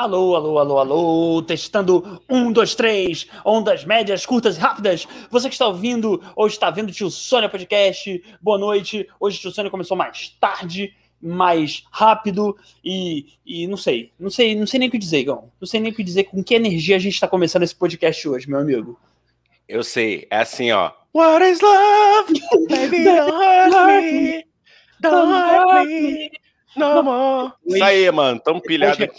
Alô, alô, alô, alô, testando um, dois, três, ondas médias, curtas e rápidas. Você que está ouvindo ou está vendo o Tio Sônia Podcast, boa noite. Hoje o Tio Sônia começou mais tarde, mais rápido e, e não sei, não sei, não sei nem o que dizer, Igão. Não sei nem o que dizer com que energia a gente está começando esse podcast hoje, meu amigo. Eu sei, é assim, ó. What is love? Baby, don't hurt me. Don't hurt me. No more. Isso aí, mano, tamo pilhado aqui.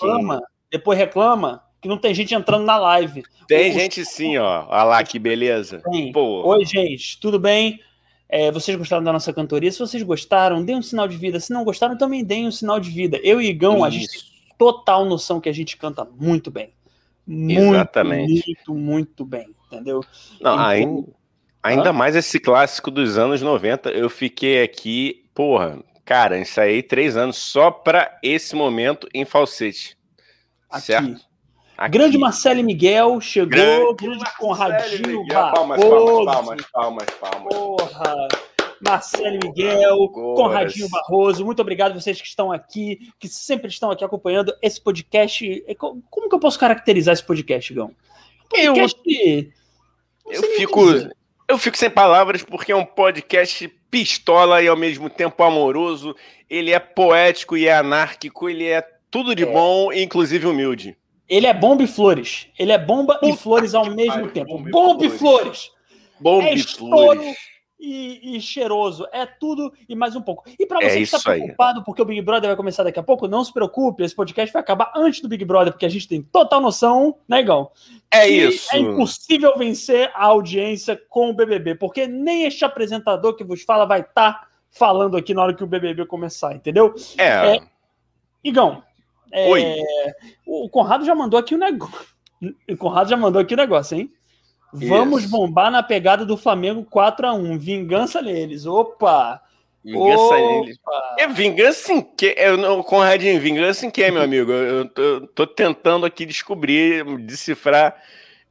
Depois reclama que não tem gente entrando na live. Tem o... gente sim, ó. Olha lá que beleza. Oi, gente, tudo bem? É, vocês gostaram da nossa cantoria? Se vocês gostaram, deem um sinal de vida. Se não gostaram, também deem um sinal de vida. Eu e Igão, Isso. a gente tem total noção que a gente canta muito bem. Muito, Exatamente. Muito, muito bem, entendeu? Não, então, ainda, ainda mais esse clássico dos anos 90. Eu fiquei aqui, porra, cara, ensaiei três anos só pra esse momento em falsete. Aqui. Certo? Aqui. Grande Marcelo Miguel chegou, grande, grande Conradinho Barroso. Palmas, palmas, palmas, palmas. Porra! Marcelo Miguel, Conradinho Barroso, muito obrigado vocês que estão aqui, que sempre estão aqui acompanhando esse podcast. É, como que eu posso caracterizar esse podcast, Gão? Podcast, eu, eu fico, eu fico sem palavras porque é um podcast pistola e ao mesmo tempo amoroso. Ele é poético e é anárquico, ele é tudo de é. bom, inclusive humilde. Ele é bomba e flores. Ele é bomba Puta e flores ao mesmo tempo. Bomba, e flores. Bomba é e flores. E, e, cheiroso. É tudo e mais um pouco. E para você é que está preocupado aí. porque o Big Brother vai começar daqui a pouco, não se preocupe. Esse podcast vai acabar antes do Big Brother, porque a gente tem total noção, né, Igão? É isso. É impossível vencer a audiência com o BBB, porque nem este apresentador que vos fala vai estar tá falando aqui na hora que o BBB começar, entendeu? É. é Igão, é, Oi. O Conrado já mandou aqui o negócio. O Conrado já mandou aqui o negócio, hein? Vamos Isso. bombar na pegada do Flamengo 4 a 1 Vingança neles. Opa! Vingança neles. É vingança em que? É, Conradinho, vingança em que, meu amigo? Eu tô, tô tentando aqui descobrir, decifrar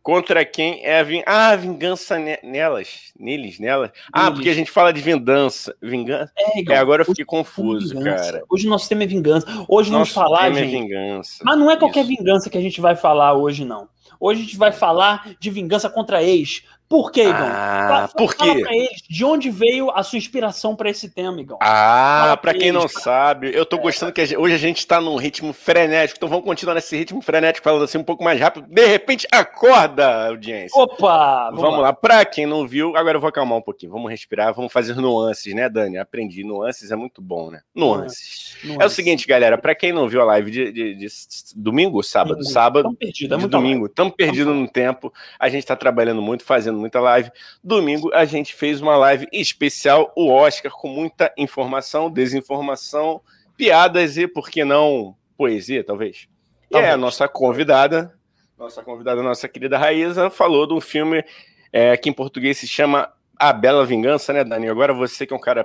Contra quem é a vingança? Ah, vingança nelas, neles, nelas. Ah, porque a gente fala de vingança. Vingança. É, é agora eu fiquei confuso, cara. Hoje o nosso tema é vingança. Hoje nosso vamos falar, é gente. É vingança. Mas não é qualquer Isso. vingança que a gente vai falar hoje, não. Hoje a gente vai falar de vingança contra ex. Por quê, Igor? Ah, fala, por quê? Pra eles de onde veio a sua inspiração para esse tema, Igor. Ah, para quem não sabe, eu tô é. gostando que a gente, hoje a gente tá num ritmo frenético, então vamos continuar nesse ritmo frenético, falando assim um pouco mais rápido. De repente, acorda, audiência. Opa! Vamos, vamos lá. lá. Pra quem não viu, agora eu vou acalmar um pouquinho. Vamos respirar, vamos fazer nuances, né, Dani? Aprendi. Nuances é muito bom, né? Nuances. nuances. É o seguinte, galera, para quem não viu a live de, de, de domingo, sábado, sábado, Tão perdido, é de domingo, estamos perdidos no tempo. A gente tá trabalhando muito, fazendo muita live. Domingo a gente fez uma live especial, o Oscar, com muita informação, desinformação, piadas e, por que não, poesia, talvez. talvez. E é a nossa convidada, nossa convidada, nossa querida Raíza, falou de um filme é, que em português se chama A Bela Vingança, né, Dani? Agora você que é um cara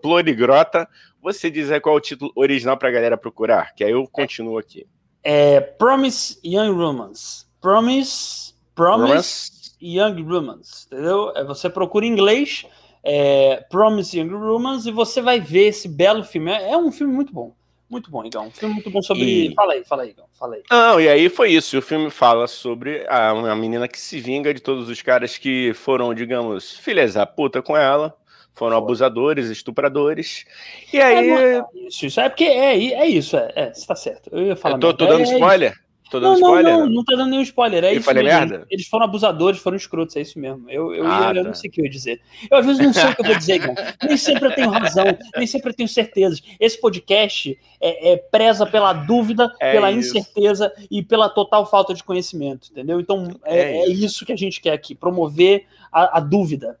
plurigrota, você diz aí qual é o título original para a galera procurar, que aí eu continuo aqui. É Promise Young Romance. Promise, Promise, Promise Young Romance, entendeu? É, você procura em inglês é, Promise Young Romance e você vai ver esse belo filme. É, é um filme muito bom. Muito bom, Igão. Um filme muito bom sobre. E... Fala aí, fala aí, Igão. Fala aí. Não, e aí foi isso. O filme fala sobre a, uma menina que se vinga de todos os caras que foram, digamos, filhas da puta com ela. Foram abusadores, estupradores. E aí. É, isso, isso. É porque é, é isso, é, é, você tá certo. Eu ia falar. Eu tô, tô dando é, spoiler? Tô dando não, spoiler? Não, não, não tá dando nenhum spoiler. É eu isso falei mesmo. merda? Eles foram abusadores, foram escrotos, é isso mesmo. Eu, eu, ah, eu não tá. sei o que eu ia dizer. Eu às vezes não sei o que eu vou dizer, cara. Nem sempre eu tenho razão, nem sempre eu tenho certezas. Esse podcast é, é preza pela dúvida, é pela isso. incerteza e pela total falta de conhecimento, entendeu? Então é, é, é isso. isso. que a gente quer aqui, promover a, a dúvida.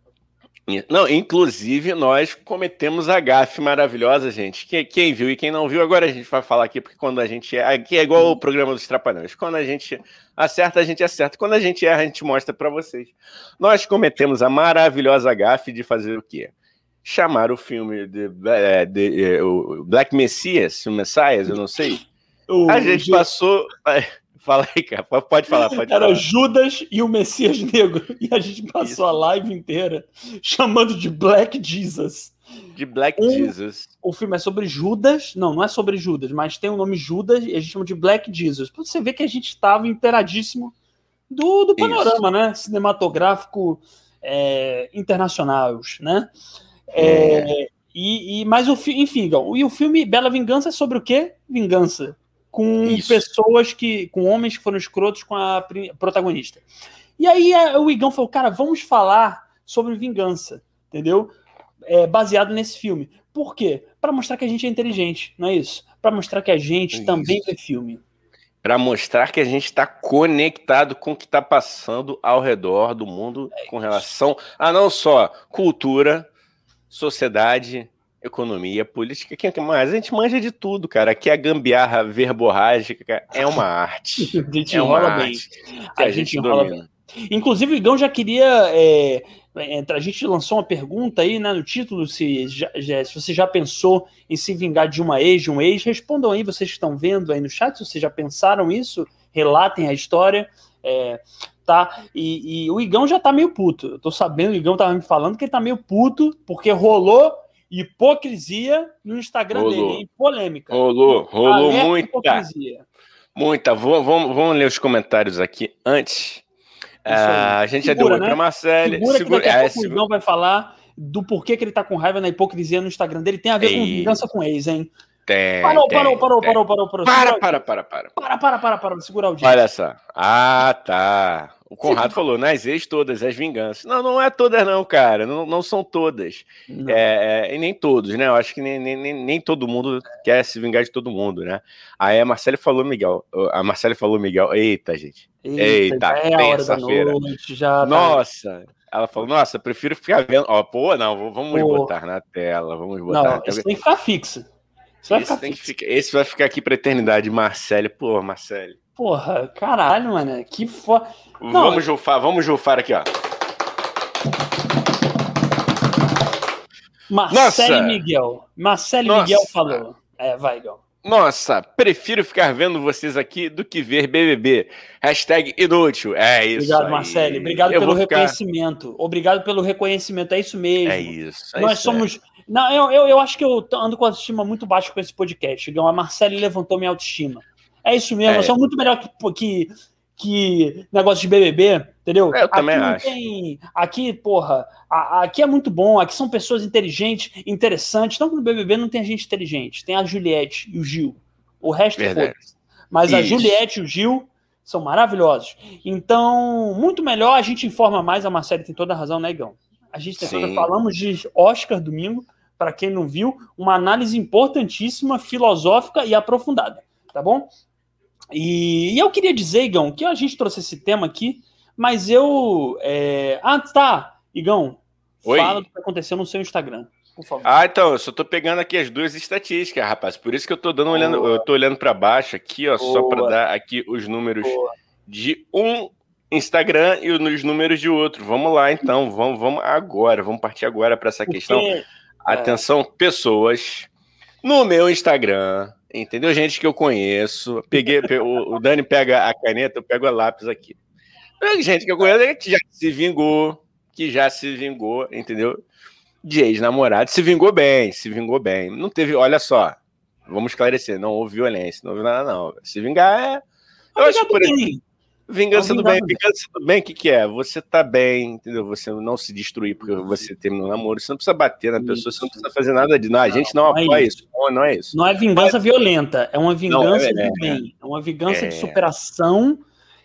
Não, inclusive nós cometemos a gafe maravilhosa, gente. Quem, quem, viu e quem não viu, agora a gente vai falar aqui, porque quando a gente. É, aqui é igual o programa dos Trapalhões. Quando a gente acerta, a gente acerta. Quando a gente erra, a gente mostra para vocês. Nós cometemos a maravilhosa gafe de fazer o quê? Chamar o filme de, de, de, de o Black Messias, o Messias, eu não sei. a gente passou. Fala aí, cara. Pode falar, pode Era falar. Judas e o Messias Negro. E a gente passou Isso. a live inteira chamando de Black Jesus. De Black um, Jesus. O filme é sobre Judas. Não, não é sobre Judas, mas tem o nome Judas e a gente chama de Black Jesus. Pra você ver que a gente estava interadíssimo do, do panorama, Isso. né? Cinematográfico é, internacionais, né? É, é. E, e, mas o enfim, e o filme Bela Vingança é sobre o quê? Vingança. Com Isso. pessoas que. com homens que foram escrotos com a protagonista. E aí é, o Igão falou, cara, vamos falar sobre vingança, entendeu? É, baseado nesse filme. Por quê? Para mostrar que a gente é inteligente, não é isso? Para mostrar que a gente isso. também vê filme. Para mostrar que a gente está conectado com o que está passando ao redor do mundo é com relação a não só cultura, sociedade, economia, política, que mais? A gente manja de tudo, cara. Aqui a gambiarra verborrágica é uma arte. a gente é uma arte. Bem. A, a, gente, gente enrola domina. bem. Inclusive, o Igão já queria. É, a gente lançou uma pergunta aí né, no título: se, já, já, se você já pensou em se vingar de uma ex, de um ex. Respondam aí, vocês que estão vendo aí no chat, se vocês já pensaram isso, relatem a história. É, tá? E, e, o Igão já tá meio puto. Eu tô sabendo, o Igão tava me falando que ele tá meio puto, porque rolou hipocrisia no Instagram rolou. dele, hein? polêmica. Rolou, rolou muita. Hipocrisia. Muita. Vou, vamos, vamos ler os comentários aqui antes ah, a gente segura, já deu né? para Marcelo. Segura, segura que daqui a é, segura. o vai falar do porquê que ele tá com raiva na hipocrisia no Instagram dele. Tem a ver Ei. com vingança com ex, hein? Tem, parou, tem, parou, parou, tem. parou, parou, parou, Para, para, para, para. Para, para, para, para, segurar o dia. Olha só. Ah, tá. O Conrado falou, nas ex todas, as vinganças. Não, não é todas não, cara. Não, não são todas. Não. É, é, e nem todos, né? Eu acho que nem, nem, nem, todo mundo quer se vingar de todo mundo, né? Aí a Marcele falou Miguel. A Marcele falou Miguel. Eita, gente. Eita, Eita é terça-feira. Tá Nossa. Ela falou, nossa, prefiro ficar vendo. Ó, pô, não, vamos pô. botar na tela, vamos botar. Não, isso tem que ficar fixo. Esse, ficar ficar, esse vai ficar aqui pra eternidade, Marcele. Pô, Marcele. Porra, caralho, mano. Que foda. Vamos jufar, vamos jufar aqui, ó. Marcele Miguel. Marcele Miguel falou. É, vai, Gal. Nossa, prefiro ficar vendo vocês aqui do que ver BBB. Hashtag inútil. É isso. Obrigado, Marcele. Obrigado Eu pelo reconhecimento. Ficar... Obrigado pelo reconhecimento. É isso mesmo. É isso. É Nós isso, somos. É. Não, eu, eu, eu, acho que eu ando com a autoestima muito baixa com esse podcast. A Marcele levantou minha autoestima. É isso mesmo. É. Sou muito melhor que, que que negócio de BBB, entendeu? É, eu também aqui acho. Tem, aqui, porra, a, aqui é muito bom, aqui são pessoas inteligentes, interessantes. Que no BBB não tem gente inteligente, tem a Juliette e o Gil. O resto foi. Mas Isso. a Juliette e o Gil são maravilhosos. Então, muito melhor, a gente informa mais, a Marcela tem toda a razão, né, Igão? A gente tem toda, falamos de Oscar domingo, para quem não viu, uma análise importantíssima, filosófica e aprofundada, tá bom? E, e, eu queria dizer, Igão, que a gente trouxe esse tema aqui, mas eu. É... Ah, tá, Igão. Oi? Fala do que aconteceu no seu Instagram. Por favor. Ah, então, eu só tô pegando aqui as duas estatísticas, rapaz. Por isso que eu tô dando olhando, eu tô olhando para baixo aqui, ó, Boa. só para dar aqui os números Boa. de um Instagram e os números de outro. Vamos lá, então, vamos, vamos agora, vamos partir agora para essa Porque... questão. Atenção, é... pessoas. No meu Instagram, Entendeu? Gente que eu conheço. Peguei, o, Dani pega a caneta, eu pego a lápis aqui. Gente que eu conheço que já se vingou, que já se vingou, entendeu? De ex-namorado. Se vingou bem, se vingou bem. Não teve, olha só, vamos esclarecer, não houve violência, não houve nada, não. Se vingar é. Eu acho por aí. Vingança do bem. Vingança do bem, o que, que é? Você tá bem, entendeu? Você não se destruir porque você terminou o namoro. Você não precisa bater na pessoa, você não precisa fazer nada de. Não, a gente não, não é apoia isso. isso. Não, não é isso. Não é vingança violenta, é uma vingança não, é, de bem. É uma vingança de é. superação.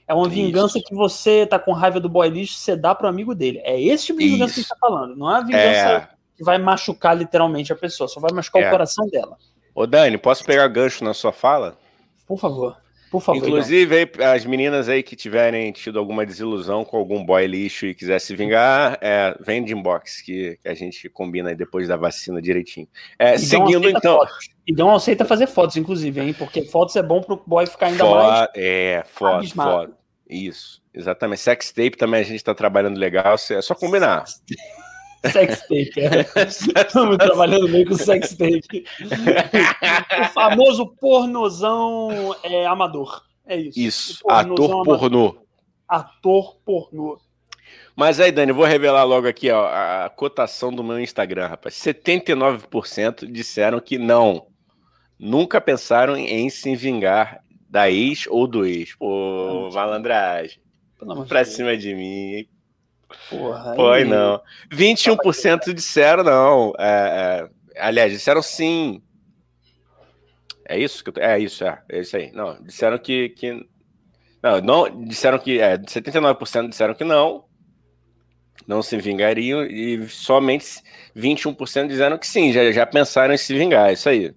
É uma vingança isso. que você tá com raiva do boy lixo, você dá pro amigo dele. É esse tipo de vingança isso. que você tá falando. Não é a vingança é. que vai machucar literalmente a pessoa, só vai machucar o coração dela. Ô, Dani, posso pegar gancho na sua fala? Por favor. Por favor. Inclusive, aí, as meninas aí que tiverem tido alguma desilusão com algum boy lixo e quiser se vingar, é, vem de inbox, que, que a gente combina aí depois da vacina direitinho. É, seguindo, então. Fotos. E não aceita fazer fotos, inclusive, hein? Porque fotos é bom pro boy ficar ainda mais. É, foto, foto. Isso, exatamente. Sex tape também a gente tá trabalhando legal, é só combinar. Sextape, é. Estamos trabalhando bem com sextape. o famoso pornozão é, amador. É isso. Isso, ator pornô. Ator pornô. Mas aí, Dani, vou revelar logo aqui ó, a cotação do meu Instagram, rapaz. 79% disseram que não. Nunca pensaram em se vingar da ex ou do ex. Pô, malandragem. Pra cima de mim. Porra. Foi, não. 21% disseram não. É, é, aliás, disseram sim. É isso? Que eu, é isso, é. É isso aí. Não, disseram que. que não, não, disseram que. É, 79% disseram que não. Não se vingariam. E somente 21% disseram que sim, já, já pensaram em se vingar. É isso aí.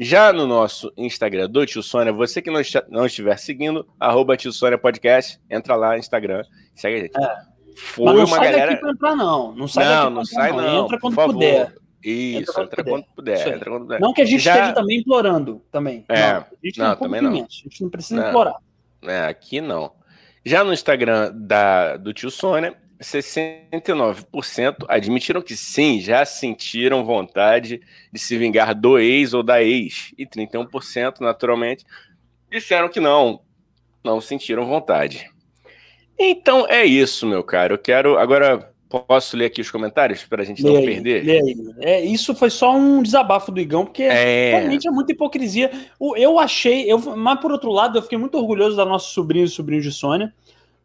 Já no nosso Instagram do Tio Sônia, você que não, não estiver seguindo, arroba Tio Sônia Podcast, entra lá no Instagram, segue a gente. É. Foi Mas não uma sai galera... daqui pra entrar, não. Não sai não, daqui não sai, não. não. Entra quando puder. Isso, entra quando, entra, quando puder, entra quando puder. Não que a gente Já... esteja também implorando, também. É, não, a gente não, também não. A gente não precisa implorar. É, aqui não. Já no Instagram da, do tio Sônia, 69% admitiram que sim, já sentiram vontade de se vingar do ex ou da ex. E 31%, naturalmente, disseram que não, não sentiram vontade. Então é isso, meu caro. Eu quero. Agora posso ler aqui os comentários para a gente lê não aí, perder? Lê aí. É, isso foi só um desabafo do Igão, porque é... realmente é muita hipocrisia. Eu achei, eu, mas por outro lado, eu fiquei muito orgulhoso da nossa sobrinha e sobrinho de Sônia,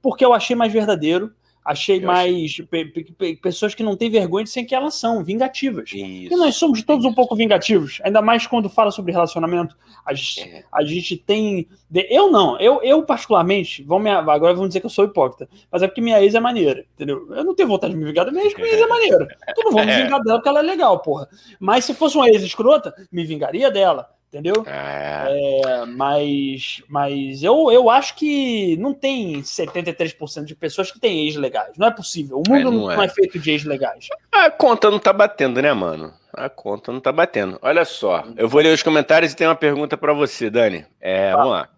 porque eu achei mais verdadeiro. Achei eu mais achei... pessoas que não têm vergonha de ser que elas são, vingativas. Isso, e nós somos todos um pouco vingativos, ainda mais quando fala sobre relacionamento. A gente, é. a gente tem. Eu não, eu, eu particularmente, vão me, agora vão dizer que eu sou hipócrita, mas é porque minha ex é maneira, entendeu? Eu não tenho vontade de me vingar da minha ex, porque minha ex é maneira. Então não vou me é. vingar dela porque ela é legal, porra. Mas se fosse uma ex escrota, me vingaria dela entendeu? É. É, mas mas eu, eu acho que não tem 73% de pessoas que têm ex legais. Não é possível. O mundo é, não, não, é. é. feito de ex legais. A conta não tá batendo, né, mano? A conta não tá batendo. Olha só, eu vou ler os comentários e tem uma pergunta para você, Dani. É, ah. Vamos lá.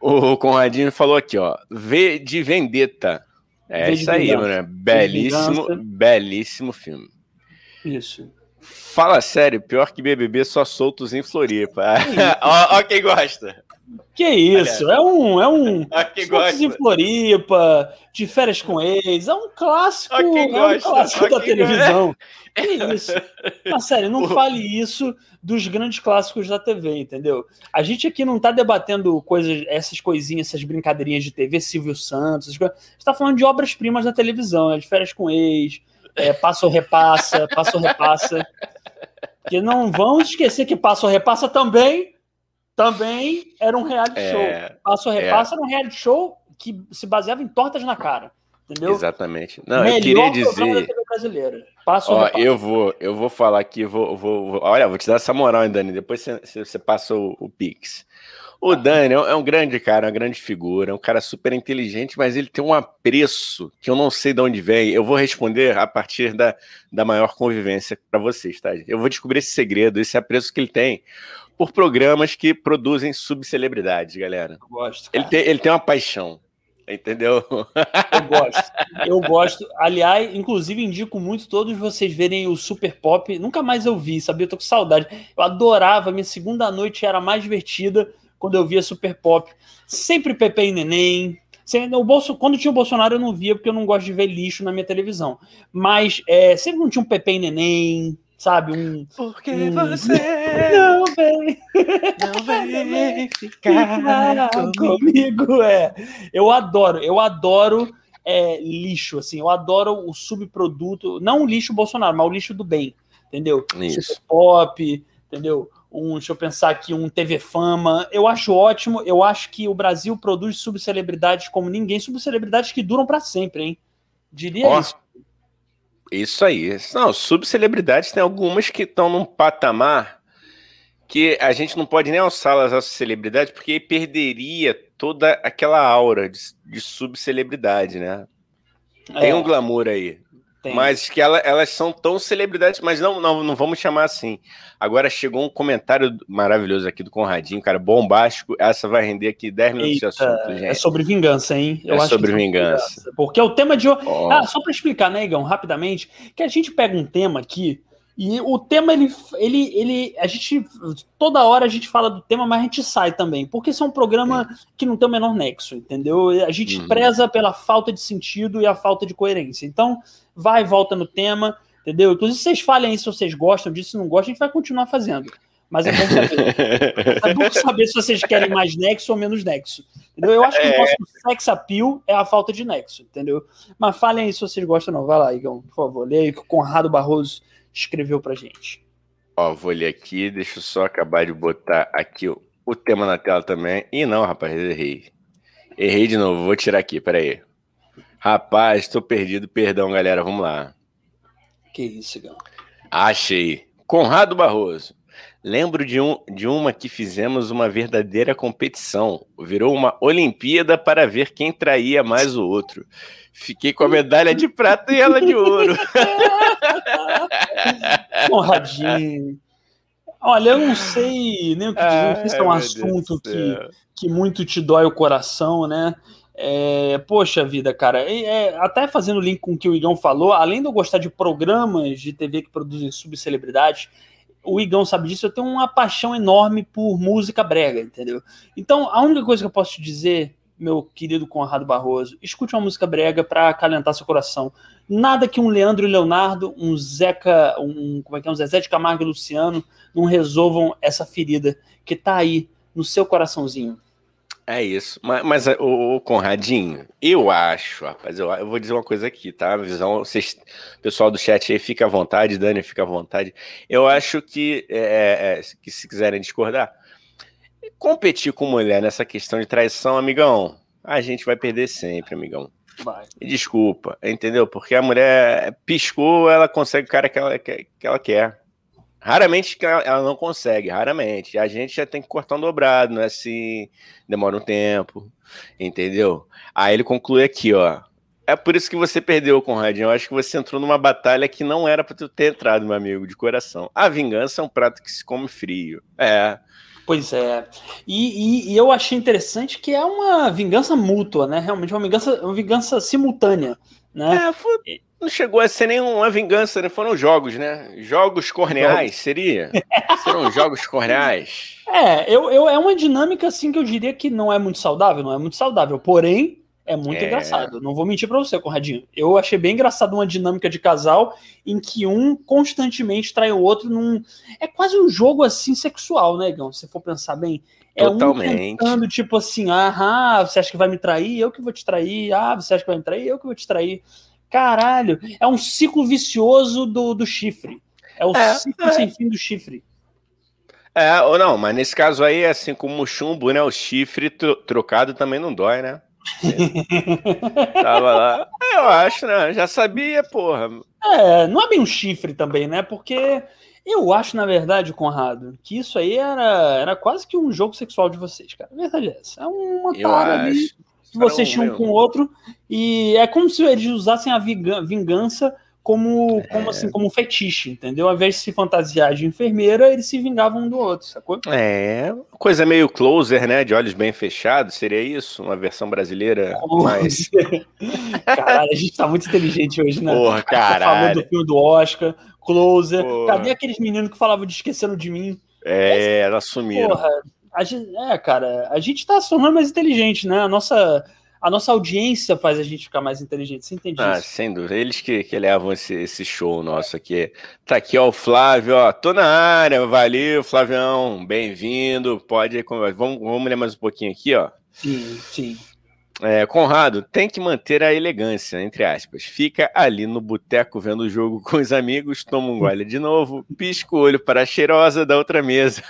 O Conradinho falou aqui, ó. V de Vendetta. É isso aí, mano. Belíssimo, belíssimo filme. Isso. Fala sério, pior que BBB só soltos em Floripa. ó, ó, quem gosta. Que isso, Olha. é um, é um quem gosta. em Floripa, de férias com ex, é um clássico, é um clássico da televisão. Que isso? Mas sério, não fale isso dos grandes clássicos da TV, entendeu? A gente aqui não tá debatendo coisas, essas coisinhas, essas brincadeirinhas de TV, Silvio Santos, essas coisas. A gente tá falando de obras-primas da televisão, né? de férias com ex, é, passa ou repassa, passa ou repassa. Que não vamos esquecer que passa ou repassa também, também era um reality é, show. Passa ou repassa é. era um reality show que se baseava em tortas na cara. Entendeu? Exatamente. Não, Melhor eu queria dizer. Ó, eu vou, eu vou falar aqui, vou, vou, vou, olha, vou te dar essa moral, hein, Dani. Depois você, você passa o, o Pix. O Dani é um grande cara, uma grande figura, é um cara super inteligente, mas ele tem um apreço que eu não sei de onde vem. Eu vou responder a partir da, da maior convivência para vocês, tá? Eu vou descobrir esse segredo, esse apreço que ele tem por programas que produzem subcelebridades, galera. Eu gosto. Cara. Ele tem, ele tem uma paixão. Entendeu? Eu gosto. Eu gosto. Aliás, inclusive, indico muito todos vocês verem o Super Pop. Nunca mais eu vi, sabia? Eu tô com saudade. Eu adorava. Minha segunda noite era mais divertida quando eu via Super Pop. Sempre Pepe e Neném. O Bolso, quando tinha o Bolsonaro eu não via, porque eu não gosto de ver lixo na minha televisão. Mas é, sempre não tinha um Pepe e Neném, sabe? Um. Porque um... você não vem, não vem ficar comigo. É. Eu adoro, eu adoro é, lixo, assim, eu adoro o subproduto, não o lixo Bolsonaro, mas o lixo do bem, entendeu? Isso. Super pop, entendeu? Um, deixa eu pensar aqui, um TV Fama. Eu acho ótimo. Eu acho que o Brasil produz subcelebridades como ninguém, subcelebridades que duram para sempre, hein? Diria oh, isso. Isso aí. Não, subcelebridades tem algumas que estão num patamar que a gente não pode nem alçá-las a celebridade, porque perderia toda aquela aura de, de subcelebridade, né? Tem é. um glamour aí. Tem. Mas que ela, elas são tão celebridades, mas não, não, não vamos chamar assim. Agora chegou um comentário maravilhoso aqui do Conradinho, cara, bombástico. Essa vai render aqui 10 minutos Eita, de assunto, gente. É sobre vingança, hein? Eu é sobre é vingança. vingança. Porque é o tema de. Oh. Ah, só para explicar, né, Igão, rapidamente, que a gente pega um tema aqui E o tema, ele, ele, ele. A gente. Toda hora a gente fala do tema, mas a gente sai também. Porque esse é um programa que não tem o menor nexo, entendeu? A gente uhum. preza pela falta de sentido e a falta de coerência. Então, vai e volta no tema, entendeu? Inclusive, vocês falem aí se vocês gostam disso, se não gostam, a gente vai continuar fazendo. Mas é bom saber. é bom saber se vocês querem mais nexo ou menos nexo. Entendeu? Eu acho que o nosso é. sex appeal é a falta de nexo, entendeu? Mas falem aí se vocês gostam ou não. Vai lá, Igão, por favor. Leia aí que o Conrado Barroso escreveu pra gente. Ó, vou ler aqui, deixa eu só acabar de botar aqui o, o tema na tela também. Ih, não, rapaz, errei. Errei de novo, vou tirar aqui, peraí. Rapaz, tô perdido, perdão, galera, vamos lá. Que isso, Igão. Achei. Conrado Barroso. Lembro de, um, de uma que fizemos uma verdadeira competição. Virou uma Olimpíada para ver quem traía mais o outro. Fiquei com a medalha de prata e ela de ouro. Conradinho. Olha, eu não sei nem o que dizer, sei se é um assunto que, que muito te dói o coração, né? É, poxa vida, cara, é, até fazendo link com o que o Igão falou, além de eu gostar de programas de TV que produzem subcelebridades, o Igão sabe disso, eu tenho uma paixão enorme por música brega, entendeu? Então, a única coisa que eu posso te dizer, meu querido Conrado Barroso, escute uma música brega para acalentar seu coração. Nada que um Leandro e Leonardo, um Zeca, um, como é que é, um Zezé de Camargo e Luciano não resolvam essa ferida que tá aí no seu coraçãozinho. É isso. Mas, mas o, Conradinho, eu acho, rapaz, eu, eu, vou dizer uma coisa aqui, tá? A visão, vocês, pessoal do chat aí, fica à vontade, Dani, fica à vontade. Eu acho que, é, é, é, que se quiserem discordar, competir com mulher nessa questão de traição, amigão, a gente vai perder sempre, amigão. Vai. Desculpa, entendeu? Porque a mulher piscou, ela consegue o cara que ela, que, que ela quer. Raramente ela não consegue, raramente. A gente já tem que cortar um dobrado, não é assim, demora um tempo, entendeu? Aí ele conclui aqui, ó. É por isso que você perdeu, Conradinho. Eu acho que você entrou numa batalha que não era para ter entrado, meu amigo, de coração. A vingança é um prato que se come frio. É. Pois é. E, e, e eu achei interessante que é uma vingança mútua, né? Realmente uma vingança, uma vingança simultânea. Né? É, foi, não chegou a ser nenhuma vingança, né? Foram jogos, né? Jogos corneais, seria? Serão jogos corneais. É, eu, eu, é uma dinâmica assim que eu diria que não é muito saudável, não é muito saudável. Porém, é muito é... engraçado. Não vou mentir para você, Conradinho. Eu achei bem engraçado uma dinâmica de casal em que um constantemente trai o outro num. É quase um jogo assim sexual, né, Gão? Se for pensar bem. É Totalmente. um tentando, tipo assim, ah, você acha que vai me trair? Eu que vou te trair. Ah, você acha que vai me trair? Eu que vou te trair. Caralho, é um ciclo vicioso do, do chifre. É o é, ciclo é. sem fim do chifre. É, ou não, mas nesse caso aí, assim como o chumbo, né? O chifre trocado também não dói, né? Tava lá. Eu acho, né? Já sabia, porra. É, não é bem um chifre também, né? Porque eu acho, na verdade, Conrado, que isso aí era, era quase que um jogo sexual de vocês, cara. A verdade é essa. É uma cara ali que vocês tinham um com o outro. E é como se eles usassem a vingança como, é. como assim, como um fetiche, entendeu? Ao invés de se fantasiar de enfermeira, eles se vingavam um do outro, sacou? É, coisa meio closer, né? De olhos bem fechados, seria isso? Uma versão brasileira mais. Caralho, a gente tá muito inteligente hoje, né? Porra, cara. Tá falando do filme do Oscar, closer. Porra. Cadê aqueles meninos que falavam de esquecendo de mim? É, elas sumiram. Porra, a gente, é, cara, a gente tá se tornando mais inteligente, né? A nossa a nossa audiência faz a gente ficar mais inteligente. Você entende ah, isso? Sem dúvida. Eles que, que levam esse, esse show nosso aqui. Tá aqui, ó, o Flávio, ó. Tô na área. Valeu, Flavião. Bem-vindo. Pode. Vamos, vamos ler mais um pouquinho aqui, ó. Sim, sim. É, Conrado, tem que manter a elegância, entre aspas. Fica ali no boteco vendo o jogo com os amigos, toma um gole de novo, pisca o olho para a cheirosa da outra mesa.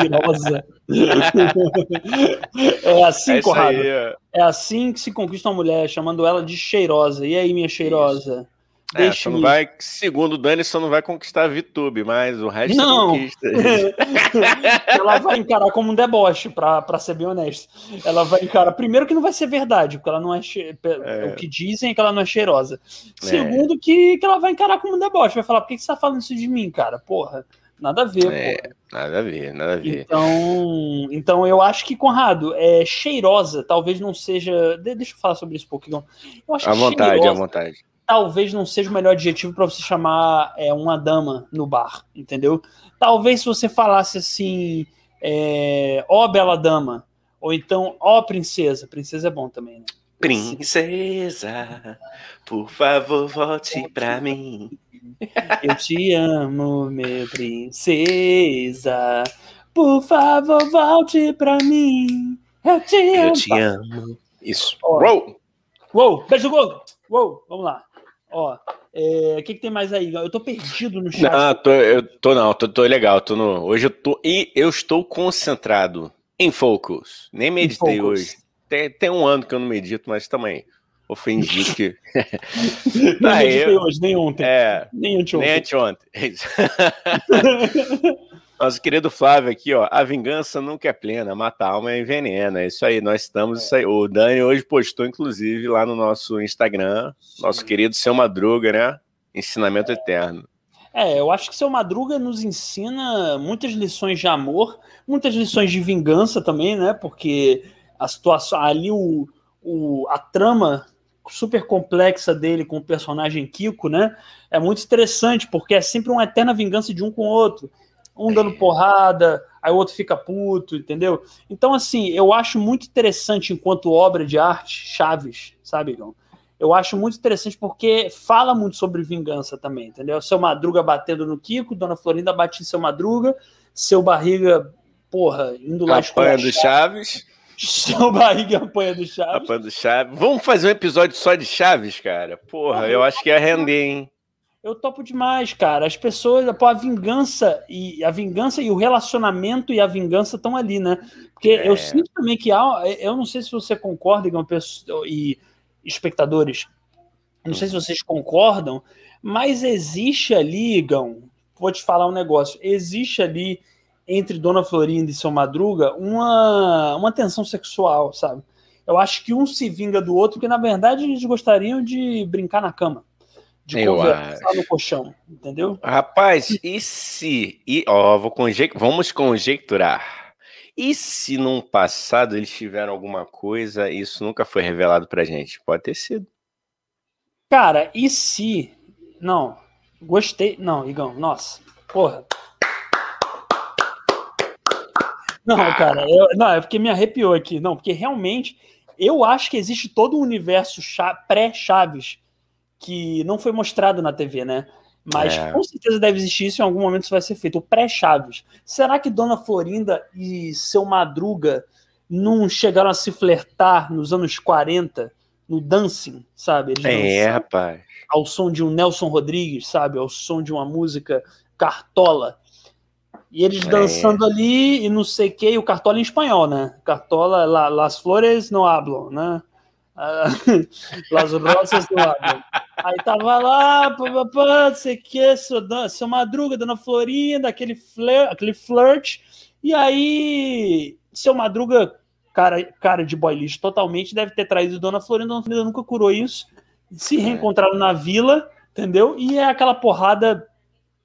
Cheirosa. é assim, é Conrado. Aí, é assim que se conquista uma mulher, chamando ela de cheirosa. E aí, minha cheirosa? Isso. É, só não vai, segundo o Dani, só não vai conquistar a VTube, mas o resto não. conquista. ela vai encarar como um deboche, para ser bem honesto. Ela vai encarar, primeiro que não vai ser verdade, porque ela não é, che... é. o que dizem é que ela não é cheirosa. É. Segundo que, que ela vai encarar como um deboche, vai falar, por que, que você tá falando isso de mim, cara? Porra. Nada a ver, é, Nada a ver, nada a ver. Então, então eu acho que, Conrado, é cheirosa, talvez não seja. Deixa eu falar sobre isso um pouquinho. Eu acho à vontade, à vontade talvez não seja o melhor adjetivo para você chamar é, uma dama no bar, entendeu? Talvez se você falasse assim, é, ó bela dama, ou então ó princesa, princesa é bom também, né? Princesa, por favor, volte pra mim. Eu te amo, meu princesa. Por favor, volte pra mim. Eu te amo. Eu te amo. Isso. Ó. Uou! Uou, beijo gol! Uou, vamos lá. Ó, é, o que, que, tem mais aí? Eu tô perdido no chat. Não, tô, eu tô não, tô, tô legal. Tô no, hoje eu tô e eu estou concentrado em focus. Nem meditei hoje. Tem, tem um ano que eu não medito, mas também ofendi que. não meditei hoje, nem ontem. É, nem anteontem. Nem anteontem. Nosso querido Flávio aqui, ó. A vingança nunca é plena, mata a alma e envenena. É isso aí, nós estamos. Isso aí. O Dani hoje postou, inclusive, lá no nosso Instagram, nosso querido Seu Madruga, né? Ensinamento eterno. É, eu acho que Seu Madruga nos ensina muitas lições de amor, muitas lições de vingança também, né? Porque a situação ali, o, o, a trama super complexa dele com o personagem Kiko, né? É muito interessante, porque é sempre uma eterna vingança de um com o outro um dando porrada, aí o outro fica puto, entendeu? Então, assim, eu acho muito interessante enquanto obra de arte, Chaves, sabe, Igão? Eu acho muito interessante porque fala muito sobre vingança também, entendeu? Seu Madruga batendo no Kiko, Dona Florinda bate em seu Madruga, seu Barriga, porra, indo lá Apanha do Chaves. Seu Barriga apanha do Chaves. Apanha do Chaves. Vamos fazer um episódio só de Chaves, cara? Porra, eu acho que ia render, hein? Eu topo demais, cara. As pessoas, pô, a vingança e a vingança e o relacionamento e a vingança estão ali, né? Porque é. eu sinto também que há, eu não sei se você concorda, Igão, e espectadores, não sei se vocês concordam, mas existe ali, Igão, vou te falar um negócio, existe ali entre Dona Florinda e seu Madruga uma, uma tensão sexual, sabe? Eu acho que um se vinga do outro, porque na verdade eles gostariam de brincar na cama de eu conversar acho. no colchão, entendeu? Rapaz, e se. E, ó, vou conjec vamos conjecturar. E se num passado eles tiveram alguma coisa e isso nunca foi revelado pra gente? Pode ter sido. Cara, e se. Não, gostei. Não, Igão, nossa, porra. Não, ah. cara, eu, não, é porque me arrepiou aqui. Não, porque realmente eu acho que existe todo um universo pré-Chaves que não foi mostrado na TV, né? Mas é. com certeza deve existir isso em algum momento isso vai ser feito. O pré-Chaves. Será que Dona Florinda e seu Madruga não chegaram a se flertar nos anos 40 no dancing, sabe? Eles é, rapaz. Ao som de um Nelson Rodrigues, sabe? Ao som de uma música Cartola. E eles é. dançando ali e não sei o que, e o Cartola em espanhol, né? Cartola, la, las flores no hablam, né? Las Rosas do lado. Aí tava lá, papapá, não sei o que, seu, seu Madruga, Dona Florinda, aquele, flirt, aquele flirt. E aí, seu Madruga, cara, cara de boy lixo totalmente, deve ter traído Dona Florinda. Dona Florinda nunca curou isso. Se é. reencontraram na vila, entendeu? E é aquela porrada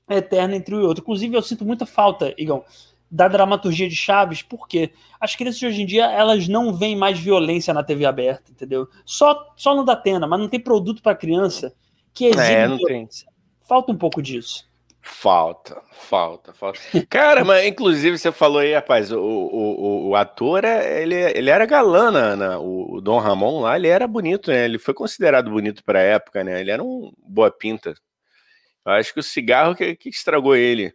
eterna entre e outro. Inclusive, eu sinto muita falta, Igão, da dramaturgia de Chaves, porque as crianças de hoje em dia elas não veem mais violência na TV aberta, entendeu? Só, só no Datena, mas não tem produto para criança que exibe é, violência. Tem. Falta um pouco disso. Falta, falta, falta. Cara, mas inclusive você falou aí, rapaz, o, o, o, ator, é, ele, ele era galã, o, o Dom Ramon lá, ele era bonito, né? Ele foi considerado bonito para a época, né? Ele era um boa pinta. Eu acho que o cigarro que, que estragou ele.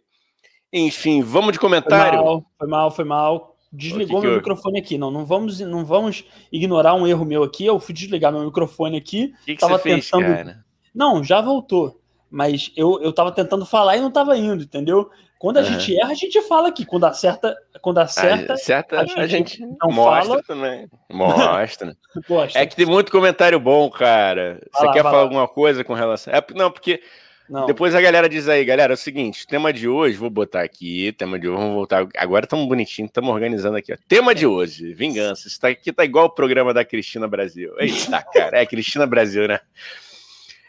Enfim, vamos de comentário. Foi mal, foi mal, foi mal. Desligou que meu que microfone aqui. Não, não vamos, não vamos ignorar um erro meu aqui. Eu fui desligar meu microfone aqui. O que, que tava você tentando... fez, cara? Não, já voltou. Mas eu, eu tava tentando falar e não tava indo, entendeu? Quando a uhum. gente erra, a gente fala aqui. Quando acerta, quando acerta, a, certa, a gente, a gente não mostra fala. também. Mostra. é que tem muito comentário bom, cara. Vai Você lá, quer falar lá. alguma coisa com relação? É, não, porque não. Depois a galera diz aí, galera, é o seguinte, tema de hoje, vou botar aqui, tema de hoje, vamos voltar, agora estamos bonitinho, estamos organizando aqui, ó. Tema de hoje, vingança, isso tá aqui tá igual o programa da Cristina Brasil. Eita, cara, é Cristina Brasil, né?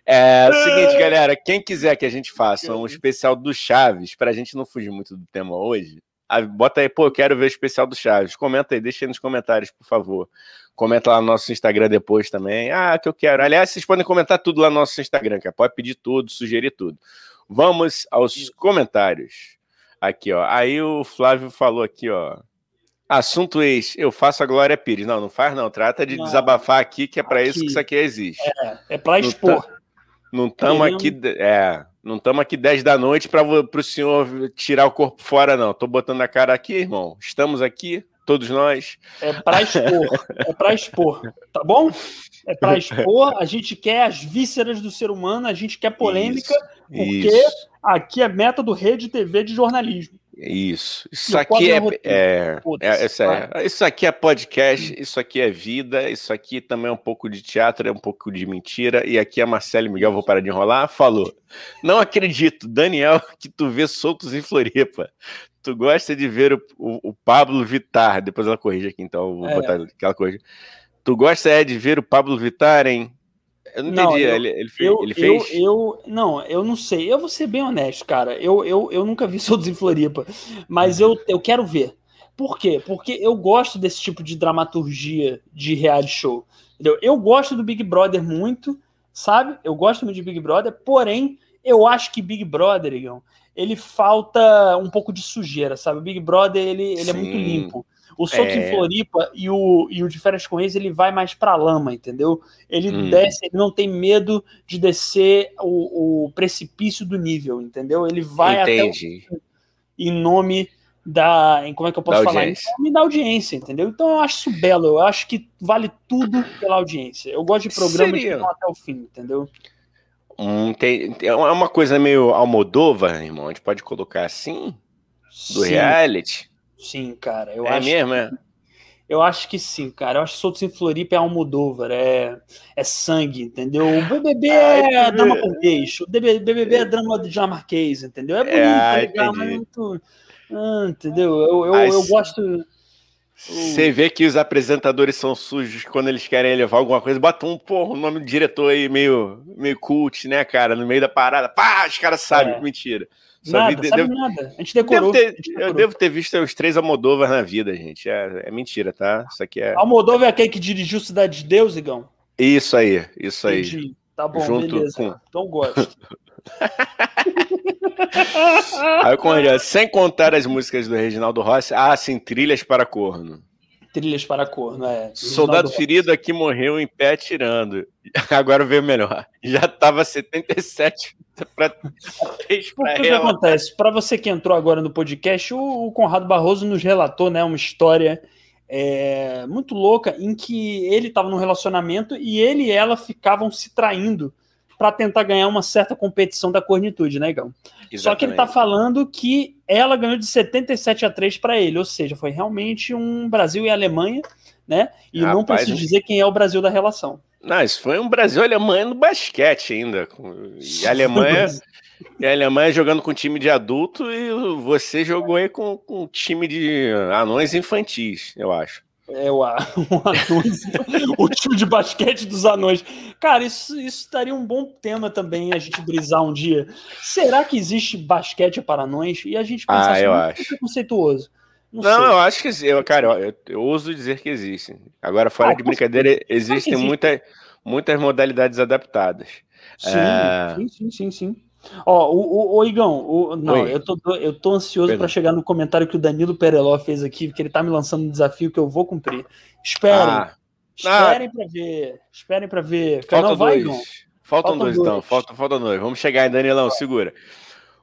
É, é o seguinte, galera, quem quiser que a gente faça um especial do Chaves, para a gente não fugir muito do tema hoje, bota aí, pô, eu quero ver o especial do Chaves. Comenta aí, deixa aí nos comentários, por favor. Comenta lá no nosso Instagram depois também. Ah, que eu quero. Aliás, vocês podem comentar tudo lá no nosso Instagram, que pode pedir tudo, sugerir tudo. Vamos aos comentários. Aqui, ó. Aí o Flávio falou aqui, ó. Assunto ex, eu faço a Glória Pires. Não, não faz não. Trata de não. desabafar aqui, que é para isso que isso aqui existe. É, é para expor. Não estamos aqui, é, não estamos aqui 10 da noite para o senhor tirar o corpo fora, não. Tô botando a cara aqui, irmão. Estamos aqui, todos nós. É para expor, é para expor, tá bom? É para expor. A gente quer as vísceras do ser humano, a gente quer polêmica, isso, porque isso. aqui é método rede TV de jornalismo. Isso. Isso aqui é, é, é, isso, é, isso aqui é podcast, isso aqui é vida, isso aqui também é um pouco de teatro, é um pouco de mentira. E aqui é Marcelo Miguel, vou parar de enrolar, falou. Não acredito, Daniel, que tu vê soltos em Floripa. Tu gosta de ver o, o, o Pablo Vitar, depois ela corrige aqui, então vou é. botar aquela coisa. Tu gosta é de ver o Pablo Vitar, hein? Eu não, não entendi. Eu, ele, ele, fez, eu, ele fez. Eu, eu, não, eu não sei. Eu vou ser bem honesto, cara. Eu, eu, eu nunca vi Soltos em Floripa, mas eu, eu quero ver. Por quê? Porque eu gosto desse tipo de dramaturgia de reality show. Entendeu? Eu gosto do Big Brother muito, sabe? Eu gosto muito de Big Brother, porém, eu acho que Big Brother, Igão, ele falta um pouco de sujeira, sabe? O Big Brother, ele, ele é muito limpo. O Solto é... em Floripa e o, e o de Férias com Ex, ele vai mais pra lama, entendeu? Ele hum. desce, ele não tem medo de descer o, o precipício do nível, entendeu? Ele vai Entendi. até o, em nome da. Em, como é que eu posso falar? Em nome da audiência, entendeu? Então eu acho isso belo, eu acho que vale tudo pela audiência. Eu gosto de programas que vão até o fim, entendeu? Hum, tem, é uma coisa meio Almodóvar, irmão. A gente pode colocar assim? Do Sim. reality? Sim, cara. Eu é acho mesmo, que, é? Eu acho que sim, cara. Eu acho que Soltos em Floripa é Almodóvar, é, é sangue, entendeu? O BBB é drama português, o BBB é drama de dinamarquês, entendeu? É bonito, é, tá legal, mas é muito... Ah, entendeu? Eu, eu, eu gosto... Você vê que os apresentadores são sujos quando eles querem levar alguma coisa. Bota um, porra, o nome do diretor aí meio, meio cult, né, cara? No meio da parada. Pá, os caras sabem. É. Mentira. Nada, vida, sabe devo, nada. A gente decorou. Ter, gente decorou. Eu devo ter visto os três Almodóvar na vida, gente. É, é, mentira, tá? Isso aqui é. Almodóvar é aquele que dirigiu Cidade de Deus, Igão? Isso aí, isso aí. Entendi. Tá bom, Junto beleza. Com... Então gosto. aí, com, sem contar as músicas do Reginaldo Rossi, ah, sim, trilhas para corno. Trilhas para corno, é. Soldado ferido aqui morreu em pé tirando. Agora veio melhor. Já estava 77 para 3 para. O que acontece? Para você que entrou agora no podcast, o, Conrado Barroso nos relatou né, uma história é, muito louca em que ele estava num relacionamento e ele e ela ficavam se traindo para tentar ganhar uma certa competição da cornitude, né, Igão? Só que ele está falando que ela ganhou de 77 a 3 para ele, ou seja, foi realmente um Brasil e Alemanha, né? E Rapaz, não preciso dizer quem é o Brasil da relação. Não, isso foi um Brasil e Alemanha no basquete ainda. E a Alemanha, e a Alemanha jogando com time de adulto e você jogou aí com, com time de anões infantis, eu acho. É, o, anões, o time de basquete dos anões. Cara, isso, isso estaria um bom tema também a gente brisar um dia. Será que existe basquete para anões? E a gente pensar ah, eu acho. preconceituoso. Não, não eu acho que eu, cara, eu, eu ouso dizer que existem. Agora, fora ah, de brincadeira, existem existe. muita, muitas modalidades adaptadas. Sim, é... sim, sim, sim, sim. Ó, o, o, o Igão, o, não, eu tô, eu tô ansioso para chegar no comentário que o Danilo Pereló fez aqui, porque ele tá me lançando um desafio que eu vou cumprir. Esperem. Ah. Esperem ah. para ver. Esperem para ver. Faltam vai, dois. Faltam, Faltam dois, dois, então. Faltam, faltam dois. Vamos chegar aí, Danilão, segura.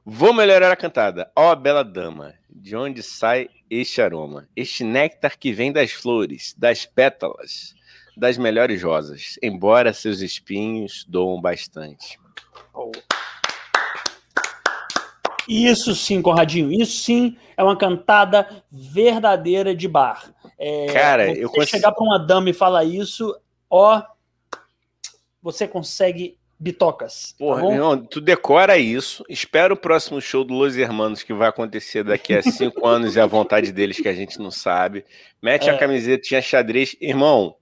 Vou melhorar a cantada. Ó, oh, bela dama, de onde sai este aroma? Este néctar que vem das flores, das pétalas, das melhores rosas, embora seus espinhos doam bastante. Oh. Isso sim, Conradinho, isso sim é uma cantada verdadeira de bar. É, Cara, eu consigo... chegar para uma dama e falar isso, ó, você consegue bitocas. Tá Porra, tá tu decora isso, espera o próximo show do Los Hermanos que vai acontecer daqui a cinco anos e a vontade deles que a gente não sabe. Mete é. a camiseta, tinha xadrez. Irmão,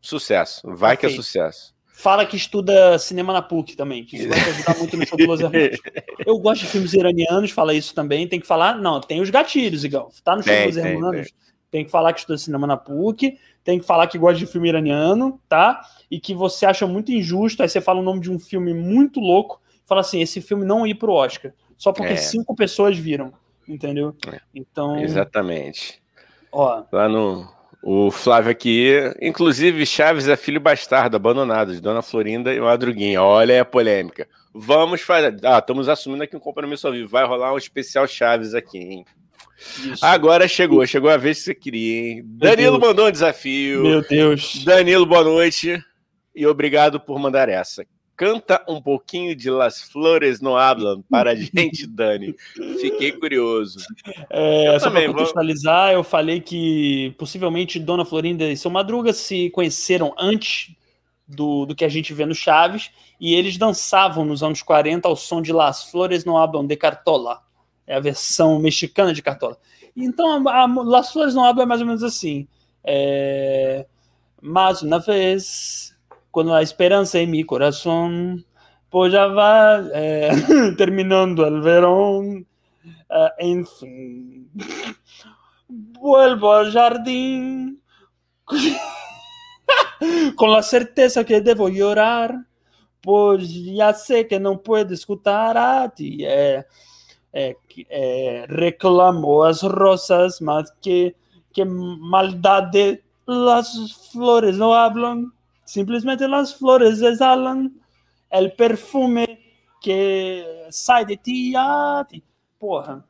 sucesso. Vai tá que é sucesso. Fala que estuda cinema na PUC também, que isso vai te ajudar muito no show do Los Hermanos. Eu gosto de filmes iranianos, fala isso também. Tem que falar, não, tem os gatilhos, igual. Tá no show dos Hermanos, tem, tem que falar que estuda cinema na PUC, tem que falar que gosta de filme iraniano, tá? E que você acha muito injusto, aí você fala o nome de um filme muito louco, fala assim, esse filme não ir pro Oscar, só porque é. cinco pessoas viram, entendeu? É. Então... Exatamente. Ó, Lá no, o Flávio aqui, inclusive Chaves é filho bastardo, abandonado, de Dona Florinda e Madruguinha. Olha a polêmica. Vamos fazer. Ah, estamos assumindo aqui um compromisso ao vivo. Vai rolar um especial Chaves aqui, hein? Isso. Agora chegou, chegou a vez que você queria, hein? Danilo mandou um desafio. Meu Deus. Danilo, boa noite. E obrigado por mandar essa. Canta um pouquinho de Las Flores no Hablan para a gente, Dani. Fiquei curioso. É, só para contextualizar, vou... eu falei que possivelmente Dona Florinda e Seu Madruga se conheceram antes do, do que a gente vê no Chaves e eles dançavam nos anos 40 ao som de Las Flores no Hablan de Cartola. É a versão mexicana de Cartola. Então, a, a Las Flores no Hablan é mais ou menos assim. É... Mais uma vez quando a esperança em meu coração, pues já vai é, terminando o verão, é, enfim, vuelvo ao jardim com a certeza que devo llorar, pois já sei que não puedo escutar a ti. É, reclamo as rosas, mas que, que maldade, as flores não hablam. Simplesmente las flores exalam el perfume que sai de ti. Porra.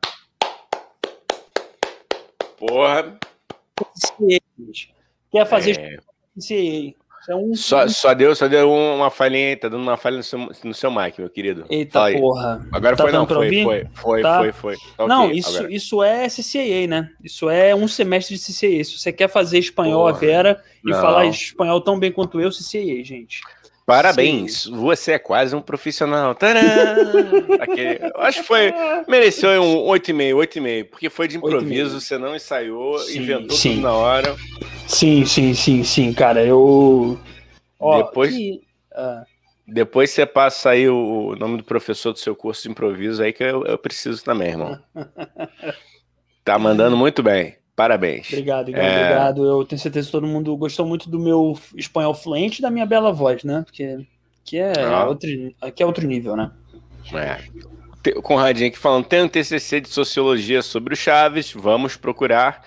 Porra. Quer fazer é... É um... só, só, deu, só deu uma falhinha, tá dando uma falha no seu, no seu mic, meu querido. Eita porra. Agora tá foi não, foi, foi, foi, tá. foi, foi, foi, Não, okay, isso, isso é CCA, né? Isso é um semestre de CCA. Se você quer fazer espanhol porra. a Vera e não. falar espanhol tão bem quanto eu, CCA, gente. Parabéns, Sim. você é quase um profissional. Aquele, acho que foi. Mereceu um 8,5, 8,5, porque foi de improviso, você não ensaiou, sim, inventou sim. tudo na hora. Sim, sim, sim, sim, cara. Eu. Depois, que... uh... depois você passa aí o nome do professor do seu curso de improviso aí, que eu, eu preciso também, irmão. tá mandando muito bem. Parabéns. Obrigado, é... obrigado. Eu tenho certeza que todo mundo gostou muito do meu espanhol fluente e da minha bela voz, né? Porque que é, ah. outro, que é outro nível, né? É. O Conradinho aqui falando, tem um TCC de Sociologia sobre o Chaves, vamos procurar.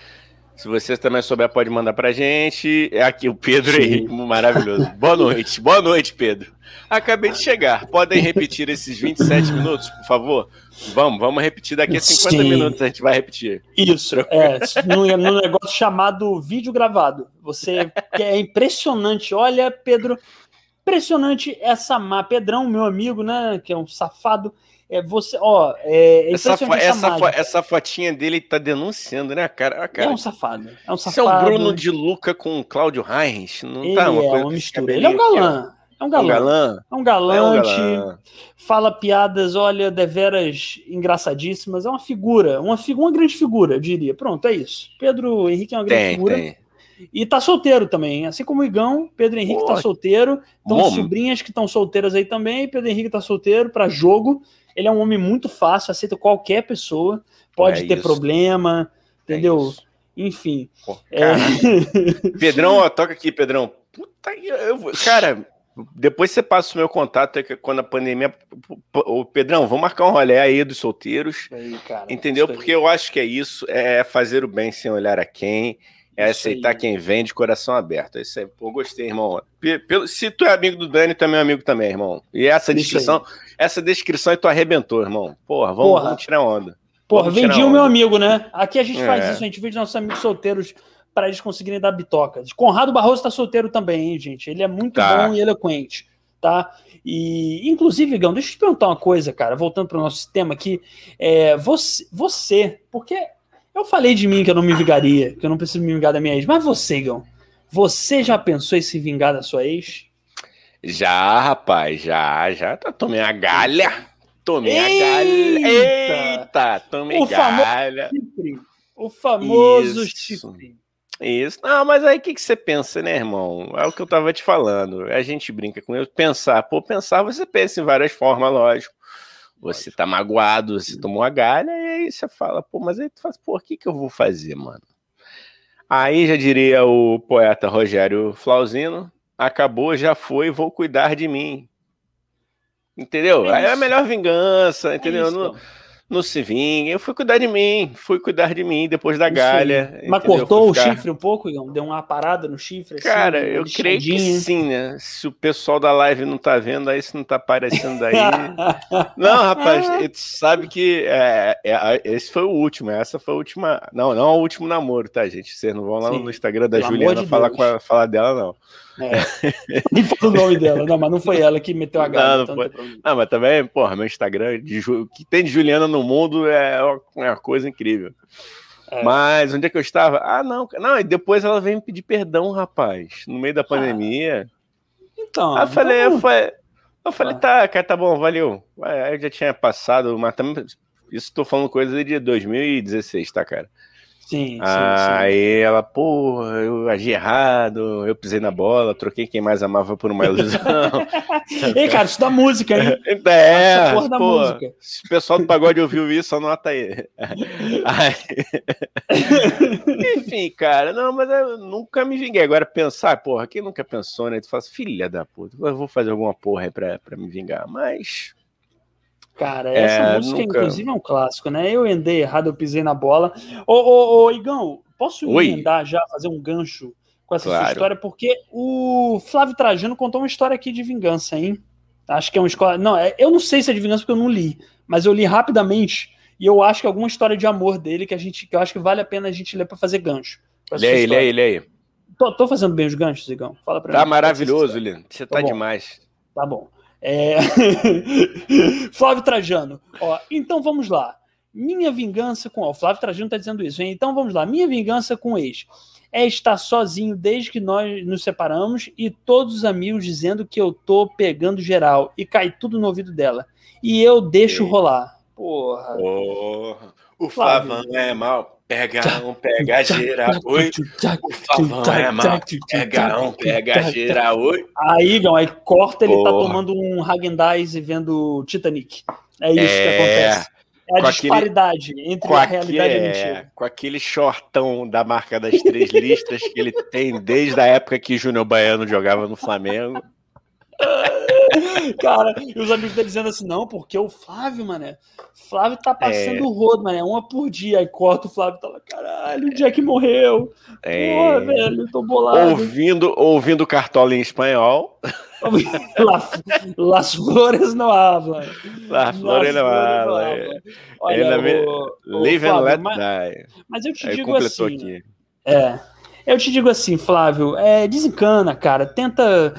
Se você também souber, pode mandar pra gente. É aqui o Pedro Sim. Henrique, maravilhoso. Boa noite, boa noite, Pedro. Acabei de chegar. Podem repetir esses 27 minutos, por favor? Vamos, vamos repetir daqui a 50 Sim. minutos, a gente vai repetir. Isso, é, no, no negócio chamado vídeo gravado. Você é impressionante. Olha, Pedro, impressionante essa má. Pedrão, meu amigo, né, que é um safado é você, ó, é, essa, fo essa, fo essa, fotinha dele tá denunciando, né, cara? cara? É um safado. É um safado. Isso é o Bruno de Luca com o Cláudio Heinz, não ele tá uma é uma mistura. Ele é um galã. É um galã. É um galante. É um galã. Fala piadas, olha, deveras engraçadíssimas. É uma figura, uma, figu uma grande figura, eu diria. Pronto, é isso. Pedro Henrique é uma grande tem, figura. Tem. E tá solteiro também, assim como o Igão, Pedro Henrique Pô, tá solteiro. Então, sobrinhas que estão solteiras aí também. Pedro Henrique tá solteiro para jogo. Ele é um homem muito fácil, aceita qualquer pessoa, pode é ter isso. problema, entendeu? É Enfim. Pô, é... Pedrão, ó, toca aqui, Pedrão. Puta, eu, cara, depois você passa o meu contato, é que quando a pandemia. O Pedrão, vamos marcar um rolê aí dos solteiros. Aí, cara, entendeu? Porque eu acho que é isso, é fazer o bem sem olhar a quem é aceitar quem vem de coração aberto. Isso aí, pô, gostei, irmão. Pelo, se tu é amigo do Dani, tu é meu amigo também, irmão. E essa Isso descrição, aí. essa descrição aí tu arrebentou, irmão. Porra, vamos, Porra. vamos tirar onda. Porra, vendi o meu amigo, né? Aqui a gente é. faz isso, a gente vende nossos amigos solteiros para eles conseguirem dar bitocas. Conrado Barroso tá solteiro também, hein, gente? Ele é muito tá. bom e eloquente, tá? E, inclusive, Gão, deixa eu te perguntar uma coisa, cara, voltando para o nosso tema aqui. É, você, você, porque eu falei de mim que eu não me vingaria, que eu não preciso me vingar da minha ex. Mas você, Gão, você já pensou em se vingar da sua ex? Já, rapaz, já, já. Tomei a galha. Tomei Eita! a galha. Eita, tomei o galha. Chifre. O famoso Isso. chifre. Isso. Não, mas aí o que, que você pensa, né, irmão? É o que eu tava te falando. A gente brinca com ele. Pensar, pô, pensar, você pensa em várias formas, lógico. Você tá magoado, você tomou a galha, e aí você fala, pô, mas aí tu faz, pô, o que, que eu vou fazer, mano? Aí já diria o poeta Rogério Flauzino: acabou, já foi, vou cuidar de mim. Entendeu? É aí é a melhor vingança, entendeu? É isso, no Civim. Eu fui cuidar de mim, fui cuidar de mim depois da galha. Mas cortou ficar... o chifre um pouco, Igão? Deu uma parada no chifre? Assim, Cara, eu creio que sim, né? Se o pessoal da live não tá vendo, aí se não tá aparecendo aí. não, rapaz, tu sabe que é, é, esse foi o último, essa foi a última. Não, não é o último namoro, tá, gente? Vocês não vão lá sim. no Instagram da Pelo Juliana falar, com a, falar dela, não. É. Nem falo o nome dela, não, mas não foi ela que meteu a gata. Não, não, então não, não, mas também, porra, meu Instagram, de, que tem de Juliana no mundo é uma coisa incrível. É. Mas onde é que eu estava? Ah, não, não, e depois ela veio me pedir perdão, rapaz, no meio da ah. pandemia. Então. Aí eu falei, então... eu falei, eu falei, ah. tá, cara, tá bom, valeu. Aí eu já tinha passado, mas também, isso tô falando coisa de 2016, tá, cara? Sim, Aí sim. ela, pô, eu agi errado, eu pisei na bola, troquei quem mais amava por uma ilusão. Ei, cara, isso da música, hein? É, porra da pô, música. se o pessoal do pagode ouviu isso, anota aí. aí... Enfim, cara, não, mas eu nunca me vinguei. Agora pensar, porra, quem nunca pensou, né? Tu fala assim, filha da puta, eu vou fazer alguma porra aí pra, pra me vingar, mas Cara, essa é, música, nunca... inclusive, é um clássico, né? Eu andei errado, eu pisei na bola. Ô, ô, ô Igão, posso Oi. emendar já, fazer um gancho com essa claro. história? Porque o Flávio Trajano contou uma história aqui de vingança, hein? Acho que é uma escola. Não, é... eu não sei se é de vingança porque eu não li, mas eu li rapidamente e eu acho que é alguma história de amor dele que a gente, que eu acho que vale a pena a gente ler para fazer gancho. Lê aí, lê aí, lê aí. Tô, tô, fazendo bem os ganchos, Igão? Fala pra tá mim. Tá maravilhoso, Lino. Você tá, tá demais. Tá bom. É... Flávio Trajano, ó, então vamos lá. Minha vingança com. Ó, o Flávio Trajano está dizendo isso, hein? Então vamos lá. Minha vingança com o ex é estar sozinho desde que nós nos separamos e todos os amigos dizendo que eu tô pegando geral e cai tudo no ouvido dela. E eu deixo rolar. Porra. Porra. O Flavão é mal. Pega um, pega geral, oi. O Flavão é mal. Pega um, pega geral, oi. Aí, Gão, aí corta, ele Porra. tá tomando um Hagendaz e vendo Titanic. É isso é... que acontece. É a com disparidade aquele, entre a realidade e a mentira. É, com aquele shortão da marca das três listas que ele tem desde a época que Júnior Baiano jogava no Flamengo. Cara, e os amigos dele dizendo assim, não, porque o Flávio, mané, Flávio tá passando é. o rodo, mané, uma por dia. Aí corta o Flávio e tá lá, caralho, o Jack morreu. É. Porra, velho, tô bolado. Ouvindo, ouvindo Cartola em espanhol. Las flores não hablam. Las flores não hablam. Olha, o, Live and let mas, die. Mas eu te Aí digo assim. Aqui. É. Eu te digo assim, Flávio, é, desencana, cara. Tenta.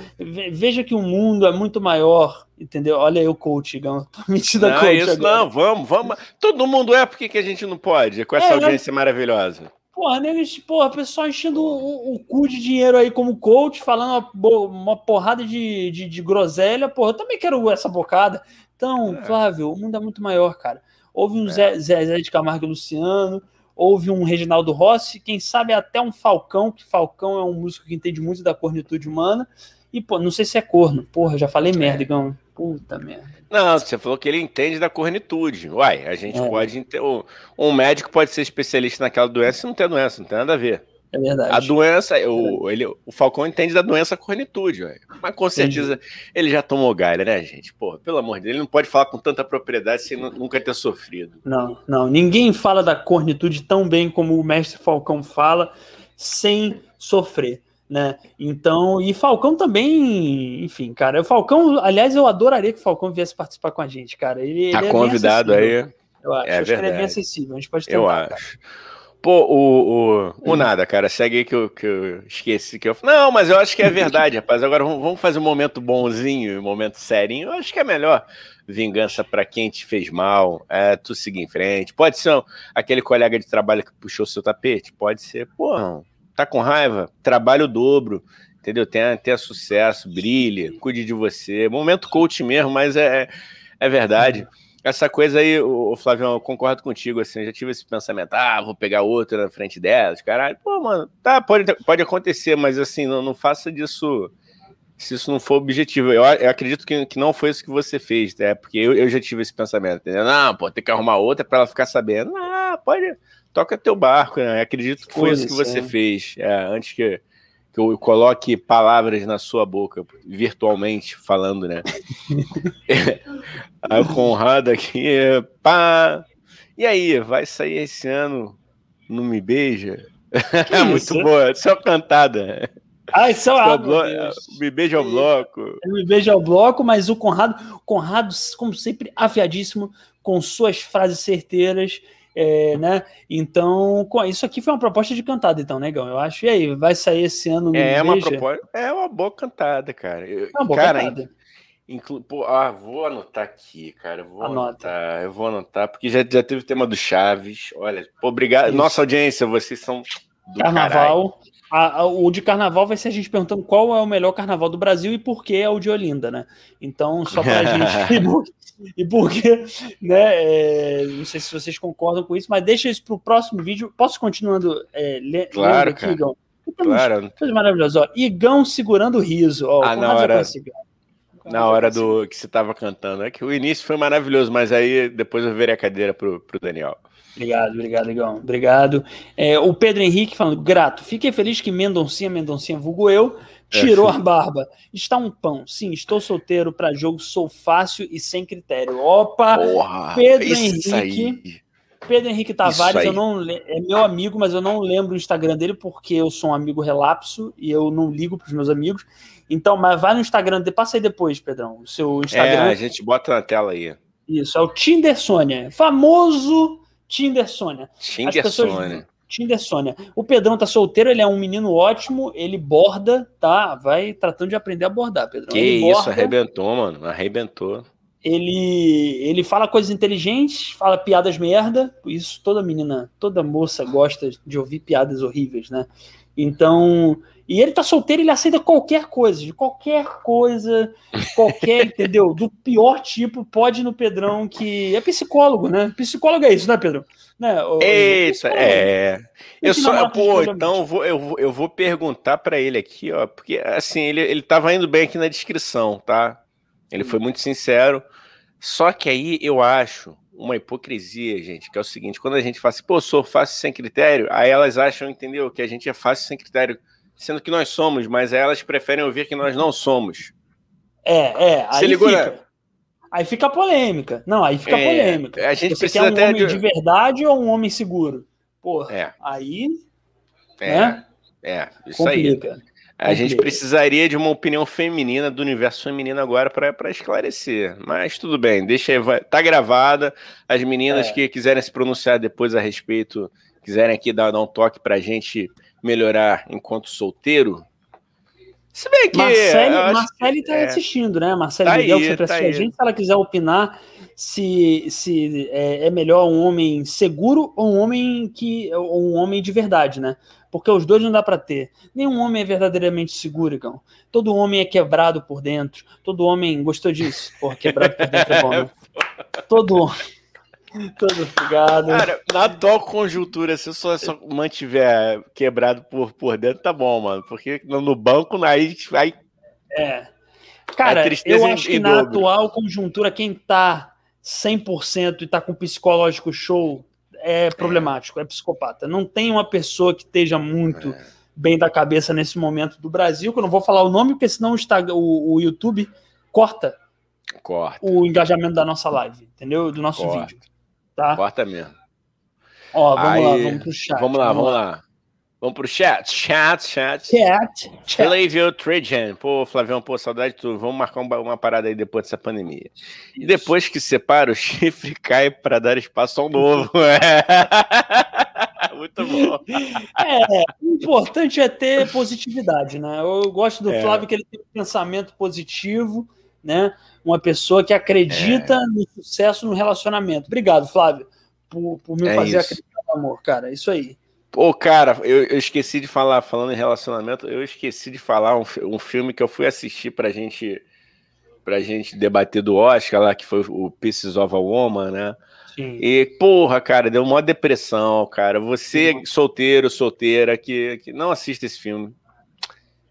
Veja que o mundo é muito maior, entendeu? Olha eu, coach, Igão. Tô mentindo não, coach. Isso, agora. não, vamos, vamos. Todo mundo é, por que, que a gente não pode? Com essa é, audiência maravilhosa. Porra, né, porra, pessoal enchendo o, o, cu de dinheiro aí como coach, falando uma, uma porrada de, de, de, groselha. Porra, eu também quero essa bocada. Então, é. Flávio, o mundo é muito maior, cara. Houve um é. Zé, Zé, Zé de Camargo e Luciano houve um Reginaldo Rossi, quem sabe até um Falcão, que Falcão é um músico que entende muito da cornitude humana. E, pô, não sei se é corno. Porra, já falei merda, Igão. Puta merda. Não, você falou que ele entende da cornitude. Uai, a gente é. pode. Um médico pode ser especialista naquela doença e não ter doença, não tem nada a ver. É verdade. A doença, o, ele, o Falcão entende da doença cornitude, véio. mas com certeza Entendi. ele já tomou galha, né, gente? Pô, pelo amor de Deus, ele não pode falar com tanta propriedade sem nunca ter sofrido. Não, não, ninguém fala da cornitude tão bem como o mestre Falcão fala, sem sofrer, né? Então, e Falcão também, enfim, cara, o Falcão, aliás, eu adoraria que o Falcão viesse participar com a gente, cara. Ele, tá ele é convidado aí. Eu acho, é acho verdade. que ele é bem acessível, a gente pode tentar, Eu acho. Cara. Pô, o, o, o hum. nada, cara, segue aí que eu, que eu esqueci que eu. Não, mas eu acho que é verdade, rapaz. Agora vamos fazer um momento bonzinho, um momento serinho. Eu acho que é melhor vingança para quem te fez mal, é tu seguir em frente. Pode ser um, aquele colega de trabalho que puxou seu tapete, pode ser, pô, tá com raiva, trabalho dobro, entendeu? Tenha, tenha sucesso, brilhe, cuide de você. Momento coach mesmo, mas é, é verdade. Essa coisa aí, o Flávio, eu concordo contigo, assim, eu já tive esse pensamento, ah, vou pegar outra na frente delas, caralho. Pô, mano, tá, pode, pode acontecer, mas assim, não, não faça disso se isso não for objetivo. Eu, eu acredito que, que não foi isso que você fez, né? Porque eu, eu já tive esse pensamento, entendeu? Não, pô, tem que arrumar outra para ela ficar sabendo. Ah, pode, toca teu barco, né? Eu acredito que foi isso que você é. fez, é, antes que, que eu coloque palavras na sua boca, virtualmente falando, né? aí o Conrado aqui, pá. E aí, vai sair esse ano? Não me beija? Muito boa, só cantada. Ah, isso é blo... Me beija ao bloco. Me beija ao bloco, mas o Conrado, Conrado, como sempre, afiadíssimo, com suas frases certeiras. É, né? Então, isso aqui foi uma proposta de cantada, então, negão. Eu acho. E aí, vai sair esse ano? É uma proposta. É uma boa cantada, cara. Eu, é uma boa cara, cantada. Inclu... Pô, ah, vou anotar aqui, cara. Vou Anota. anotar. Eu vou anotar, porque já, já teve o tema do Chaves. Olha, obrigado. Isso. Nossa audiência, vocês são do Carnaval. Caralho. A, a, o de carnaval vai ser a gente perguntando qual é o melhor carnaval do Brasil e por que é o de Olinda, né? Então, só para a gente. e porque, né? É, não sei se vocês concordam com isso, mas deixa isso para o próximo vídeo. Posso continuando é, le, claro, aqui, Igão? Claro. Coisa maravilhosa. Ó, Igão segurando o riso. Ó, ah, na hora, na hora do que você estava cantando. É que o início foi maravilhoso, mas aí depois eu virei a cadeira para o Daniel. Obrigado, obrigado, Igão. Obrigado. É, o Pedro Henrique falando, grato. Fiquei feliz que Mendoncinha, Mendoncinha, vulgo eu, tirou é. a barba. Está um pão. Sim, estou solteiro para jogo, sou fácil e sem critério. Opa! Porra, Pedro Henrique. Aí. Pedro Henrique Tavares, eu não é meu amigo, mas eu não lembro o Instagram dele porque eu sou um amigo relapso e eu não ligo para os meus amigos. Então, mas vai no Instagram, passa aí depois, Pedrão. O seu Instagram. É, a gente bota na tela aí. Isso, é o Tinder Sônia. Famoso Tinder Sônia. Tinder pessoas... Sônia. Tinder Sônia. O Pedrão tá solteiro, ele é um menino ótimo, ele borda, tá? Vai tratando de aprender a bordar, Pedrão. Que ele isso, borda, arrebentou, mano. Arrebentou. Ele, ele fala coisas inteligentes, fala piadas merda. Isso toda menina, toda moça gosta de ouvir piadas horríveis, né? Então, e ele tá solteiro, ele aceita qualquer coisa, de qualquer coisa, qualquer, entendeu? Do pior tipo, pode ir no Pedrão, que é psicólogo, né? Psicólogo é isso, né, Pedro? Né? isso, é. Eu só, pô, então eu vou, eu, eu vou perguntar para ele aqui, ó, porque assim, ele, ele tava indo bem aqui na descrição, tá? Ele foi muito sincero. Só que aí eu acho uma hipocrisia, gente, que é o seguinte: quando a gente fala assim, pô, sou fácil sem critério, aí elas acham, entendeu, que a gente é fácil sem critério sendo que nós somos, mas elas preferem ouvir que nós não somos. É, é. Aí ligou, fica. Né? Aí fica a polêmica. Não, aí fica é, polêmica. A gente Você precisa quer um homem de... de... verdade ou um homem seguro? Porra, é. aí. É, né? é isso Complica. aí. A gente precisaria de uma opinião feminina, do universo feminino agora, para esclarecer. Mas tudo bem, deixa aí, vai, tá gravada. As meninas é. que quiserem se pronunciar depois a respeito, quiserem aqui dar, dar um toque para a gente melhorar enquanto solteiro. Se bem que. Marcele, Marcele tá é, assistindo, né? Marcele tá Miguel, aí, que sempre tá a gente, se ela quiser opinar se, se é, é, melhor um homem seguro ou um homem que. ou um homem de verdade, né? Porque os dois não dá para ter. Nenhum homem é verdadeiramente seguro, Igão. Todo homem é quebrado por dentro. Todo homem gostou disso. Porra, quebrado por dentro é bom, né? Todo homem. Todo ligado. Cara, na atual conjuntura, se só, só mantiver quebrado por, por dentro, tá bom, mano. Porque no banco, aí. aí é. Cara, eu acho que na dobro. atual conjuntura, quem tá 100% e tá com psicológico show é problemático, é psicopata. Não tem uma pessoa que esteja muito é. bem da cabeça nesse momento do Brasil, que eu não vou falar o nome, porque senão o, o, o YouTube corta, corta o engajamento da nossa live, entendeu? Do nosso corta. vídeo. Tá? Corta mesmo. Ó, vamos Aí, lá, vamos pro chat. Vamos lá, vamos, vamos lá. lá. Vamos pro chat. Chat, chat. Chat. Flavio Trajan. Pô, Flavião, pô, saudade de tudo. Vamos marcar uma, uma parada aí depois dessa pandemia. E depois que separa, o chifre cai para dar espaço ao novo. Muito bom. É, o importante é ter positividade, né? Eu gosto do é. Flávio que ele tem um pensamento positivo, né? uma pessoa que acredita é. no sucesso no relacionamento. Obrigado, Flávio, por, por me é fazer isso. acreditar no amor, cara. É isso aí. Pô, cara, eu, eu, esqueci de falar, falando em relacionamento, eu esqueci de falar um, um filme que eu fui assistir pra gente pra gente debater do Oscar lá, que foi o Pieces of a Woman, né? Sim. E, porra, cara, deu uma depressão, cara. Você, Sim. solteiro, solteira, que, que não assista esse filme.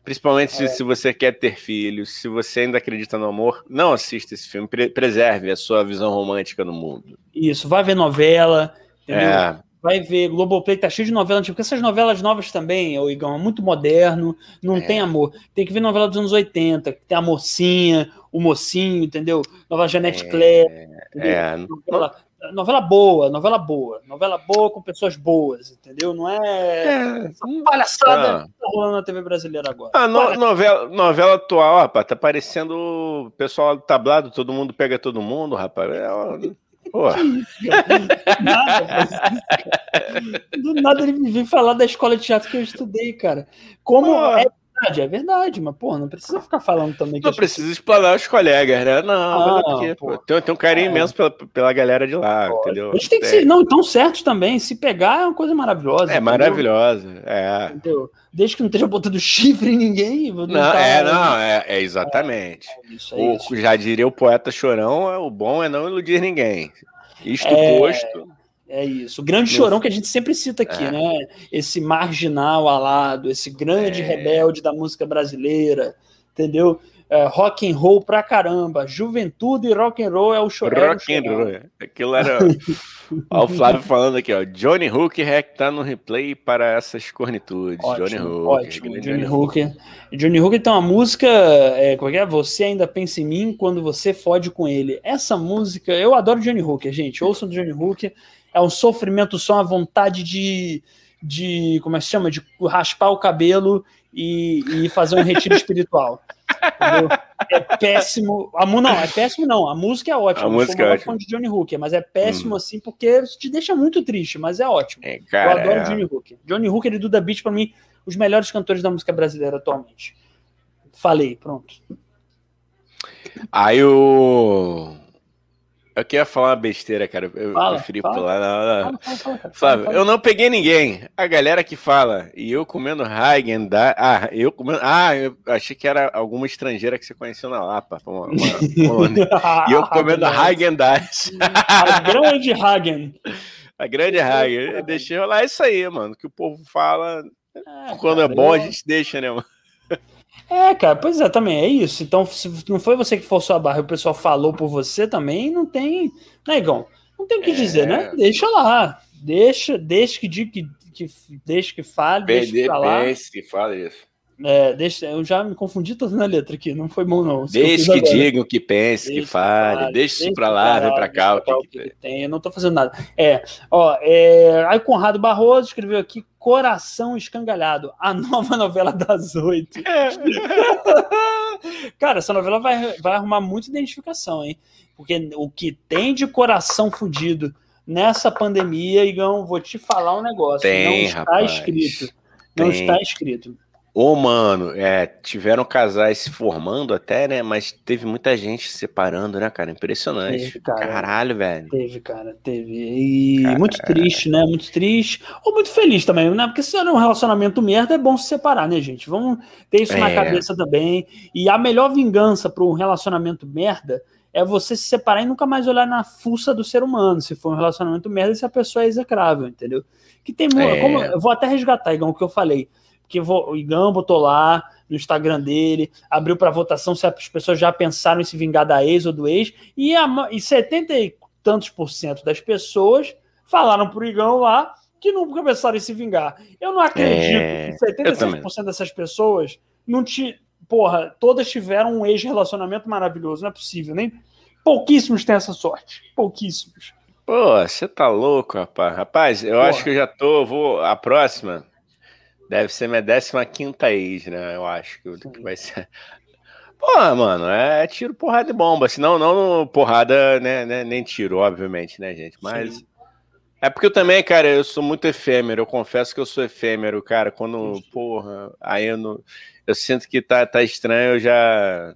Principalmente é. se, se, você quer ter filhos, se você ainda acredita no amor, não assista esse filme. Pre preserve a sua visão romântica no mundo. Isso, vai ver novela, entendeu? É. Vai ver, Globoplay tá cheio de novelas, porque essas novelas novas também, o Igão, é muito moderno, não é. tem amor. Tem que ver novela dos anos 80, que tem a mocinha, o mocinho, entendeu? Nova Janete é. Claire. É. Novela, novela boa, novela boa, novela boa com pessoas boas, entendeu? Não é, é palhaçada ah. que tá rolando na TV brasileira agora. Ah, no, novela, novela atual, rapaz, tá parecendo o pessoal do tablado, todo mundo pega todo mundo, rapaz. É, Pô. nada, Do nada ele me veio falar da escola de teatro que eu estudei, cara. Como Pô. é verdade, é verdade, mas, pô, não precisa ficar falando também. Não precisa gente... explanar os colegas, né? Não, ah, é pô. Tem, tem um carinho é. imenso pela, pela galera de lá, pô. entendeu? Eles têm que ser, não, tão certos também. Se pegar é uma coisa maravilhosa. É entendeu? maravilhosa, é. Entendeu? Desde que não esteja botando chifre em ninguém. Não, tá... é, não, é, é exatamente. É, isso, é o, já diria o poeta chorão, é, o bom é não iludir ninguém. Isto é... posto. É isso. O grande chorão que a gente sempre cita aqui, é. né? Esse marginal alado, esse grande é. rebelde da música brasileira, entendeu? É, rock and roll pra caramba. Juventude e rock and roll é o chorão. Rock and roll. É. Aquilo era. Olha o Flávio falando aqui, ó. Johnny Hook tá no replay para essas cornitudes. Ótimo, Johnny Hook. Ótimo. Johnny, Hook. Johnny Hook tem uma música. É, como é que é? Você ainda pensa em mim quando você fode com ele. Essa música, eu adoro Johnny Hook, gente. Ouçam Johnny Hook é um sofrimento só, uma vontade de, de como é que se chama? De raspar o cabelo e, e fazer um retiro espiritual. Entendeu? É péssimo. A, não, é péssimo não. A música é ótima. A música é ótima. de Johnny Hooker, mas é péssimo hum. assim porque te deixa muito triste, mas é ótimo. É, cara, Eu adoro é... Johnny Hooker. Johnny Hooker e Duda Beat, para mim, os melhores cantores da música brasileira atualmente. Falei, pronto. Aí o eu queria falar uma besteira, cara. Eu fala, preferi fala. pular. Não, não. Fala, Flávio, eu não peguei ninguém. A galera que fala, e eu comendo Hagen da. Ah, eu comendo. Ah, eu achei que era alguma estrangeira que você conheceu na Lapa. Uma, uma, e eu comendo Hagen das. A grande Hagen. A grande Hagen. Deixei rolar isso aí, mano. Que o povo fala. É, quando cara, é bom, eu... a gente deixa, né, mano? É, cara, pois é, também é isso. Então, se não foi você que forçou a barra e o pessoal falou por você também, não tem. Né, Igão? Não tem o que é... dizer, né? Deixa lá. Deixa, deixa que diga que, que deixa que fale, deixa que lá. que fale isso. É, deixa, eu já me confundi toda na letra aqui, não foi bom não. Deixa que, que digam, que pense, que fale, fale, deixa isso pra lá, vem pra cá. O que, que, que tem. Eu não tô fazendo nada. É, ó, é, aí Conrado Barroso escreveu aqui Coração Escangalhado, a nova novela das oito. É. Cara, essa novela vai, vai arrumar muita identificação, hein? Porque o que tem de coração fudido nessa pandemia, Igão, vou te falar um negócio. Tem, não está rapaz, escrito. Não está escrito. Ô, mano, é, tiveram casais se formando até, né? Mas teve muita gente se separando, né, cara? Impressionante. Teve, cara, Caralho, velho. Teve, cara, teve. E cara... muito triste, né? Muito triste. Ou muito feliz também, né? Porque se é um relacionamento merda, é bom se separar, né, gente? Vamos ter isso é. na cabeça também. E a melhor vingança para um relacionamento merda é você se separar e nunca mais olhar na fuça do ser humano. Se for um relacionamento merda, se a pessoa é execrável, entendeu? Que tem. É. Como, eu vou até resgatar, igual o que eu falei que o Igão botou lá no Instagram dele, abriu para votação se as pessoas já pensaram em se vingar da ex ou do ex, e, a, e 70 e tantos por cento das pessoas falaram pro Igão lá que nunca pensaram em se vingar. Eu não acredito é, que 76% dessas pessoas não te. Porra, todas tiveram um ex-relacionamento maravilhoso, não é possível, nem. Pouquíssimos têm essa sorte. Pouquíssimos. Pô, você tá louco, rapaz. Rapaz, eu Porra. acho que eu já tô. Vou. A próxima Deve ser minha 15 ex, né? Eu acho que, que vai ser. Porra, mano, é tiro, porrada e bomba. Senão, não porrada, né, né, nem tiro, obviamente, né, gente? Mas. Sim. É porque eu também, cara, eu sou muito efêmero. Eu confesso que eu sou efêmero, cara. Quando, porra, aí eu, não, eu sinto que tá, tá estranho, eu já,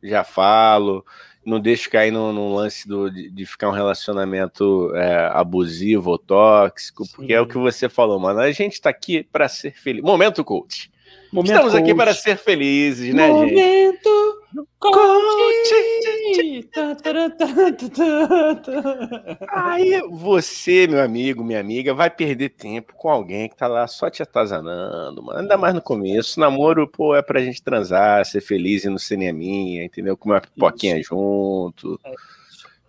já falo não deixo cair no, lance do, de, de, ficar um relacionamento é, abusivo ou tóxico, porque Sim. é o que você falou, mano. A gente tá aqui para ser feliz. Momento, coach. Momento Estamos coach. aqui para ser felizes, né, Momento, gente? Coach! Aí você, meu amigo, minha amiga, vai perder tempo com alguém que tá lá só te atazanando, mano. Ainda mais no começo. Namoro, pô, é pra gente transar, ser feliz e não ser nem a minha, entendeu? Comer uma pipoquinha Isso. junto. É.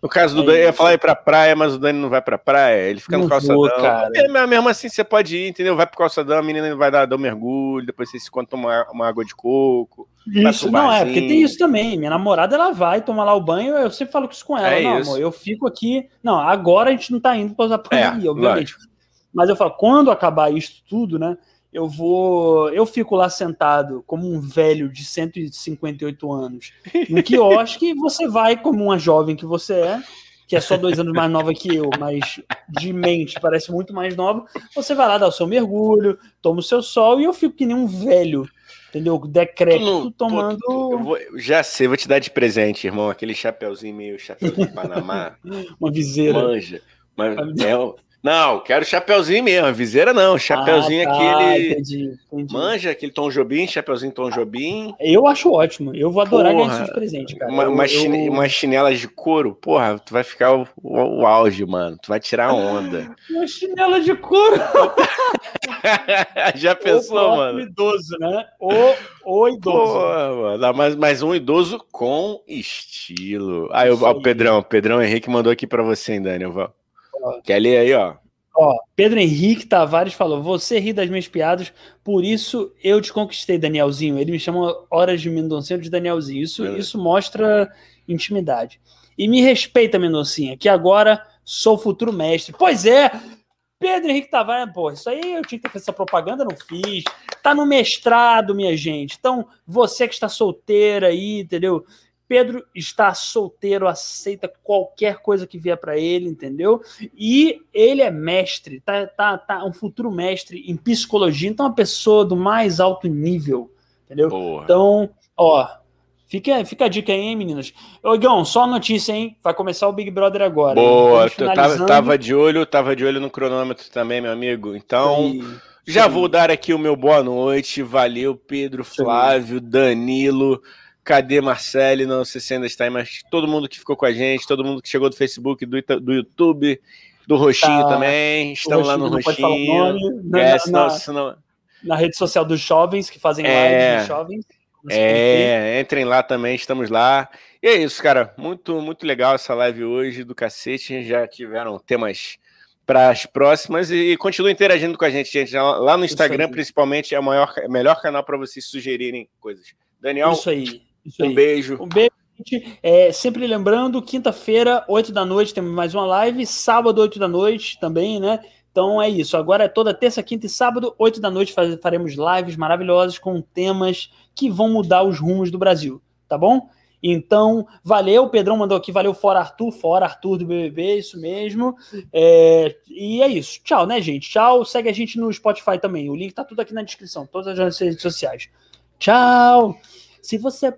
No caso do é Dani, eu ia falar ir pra praia, mas o Dani não vai pra praia, ele fica no calçadão. Vou, cara. É, mesmo assim, você pode ir, entendeu? Vai pro calçadão, a menina vai dar, dar um mergulho, depois você se conta tomar uma água de coco. Isso, não, é, porque tem isso também. Minha namorada, ela vai tomar lá o banho, eu sempre falo isso com ela. É não, isso. amor, eu fico aqui. Não, agora a gente não tá indo pra usar pandemia, é, obviamente. Lógico. Mas eu falo, quando acabar isso tudo, né? Eu vou. Eu fico lá sentado como um velho de 158 anos no quiosque e você vai como uma jovem que você é, que é só dois anos mais nova que eu, mas de mente parece muito mais nova. Você vai lá dar o seu mergulho, toma o seu sol e eu fico que nem um velho. Entendeu? Decrépito tomando. Vou, já sei, vou te dar de presente, irmão. Aquele chapeuzinho meio chapéu de Panamá. Uma viseira. Manja. Mas é, não, quero chapeuzinho mesmo, viseira não, chapeuzinho ah, tá, aquele. Entendi, entendi. Manja, aquele Tom Jobim, chapeuzinho Tom Jobim. Eu acho ótimo, eu vou adorar porra, ganhar isso de presente, cara. Uma, eu, uma, chine, uma chinela de couro, porra, tu vai ficar o, o, o auge, mano, tu vai tirar onda. uma chinela de couro. Já pensou, o mano? Idoso, né? O, o idoso. Porra, mano, mas, mas um idoso com estilo. Aí, ah, o Pedrão, o Pedrão Henrique mandou aqui pra você, hein, Daniel? Quer ler aí, ó? Ó, Pedro Henrique Tavares falou: Você ri das minhas piadas, por isso eu te conquistei, Danielzinho. Ele me chama Horas de Mendoncinho de Danielzinho. Isso, é. isso mostra intimidade. E me respeita, Mendoncinha, que agora sou futuro mestre. Pois é, Pedro Henrique Tavares, pô, isso aí eu tinha que ter feito essa propaganda, não fiz. Tá no mestrado, minha gente. Então, você que está solteira aí, entendeu? Pedro está solteiro, aceita qualquer coisa que vier para ele, entendeu? E ele é mestre, tá, tá, tá um futuro mestre em psicologia, então é uma pessoa do mais alto nível, entendeu? Porra. Então, ó, Fica, fica a dica aí, hein, meninas. Ô, Igão, só notícia, hein? Vai começar o Big Brother agora. Boa, tava, tava, de olho, tava de olho no cronômetro também, meu amigo. Então, já vou dar aqui o meu boa noite. Valeu, Pedro, Flávio, Danilo. Cadê Marcele? Não sei se ainda está aí, mas todo mundo que ficou com a gente, todo mundo que chegou do Facebook, do, do YouTube, do Roxinho tá. também. Estão lá no Roxinho. Na, é, senão, na, senão... na, rede social dos jovens que fazem é, lives dos jovens. É, entrem lá também, estamos lá. E é isso, cara. Muito, muito legal essa live hoje do cacete. Já tiveram temas para as próximas e, e continue interagindo com a gente, gente. Lá no Instagram, principalmente, é o maior, é melhor canal para vocês sugerirem coisas. Daniel, isso aí. Isso um aí. beijo. Um beijo. É, sempre lembrando, quinta-feira, 8 da noite, temos mais uma live. Sábado, 8 da noite também, né? Então é isso. Agora é toda terça, quinta e sábado, 8 da noite, faremos lives maravilhosas com temas que vão mudar os rumos do Brasil, tá bom? Então, valeu. O Pedrão mandou aqui, valeu, fora Arthur, fora Arthur do BBB, isso mesmo. É, e é isso. Tchau, né, gente? Tchau. Segue a gente no Spotify também. O link tá tudo aqui na descrição, todas as redes sociais. Tchau. Se você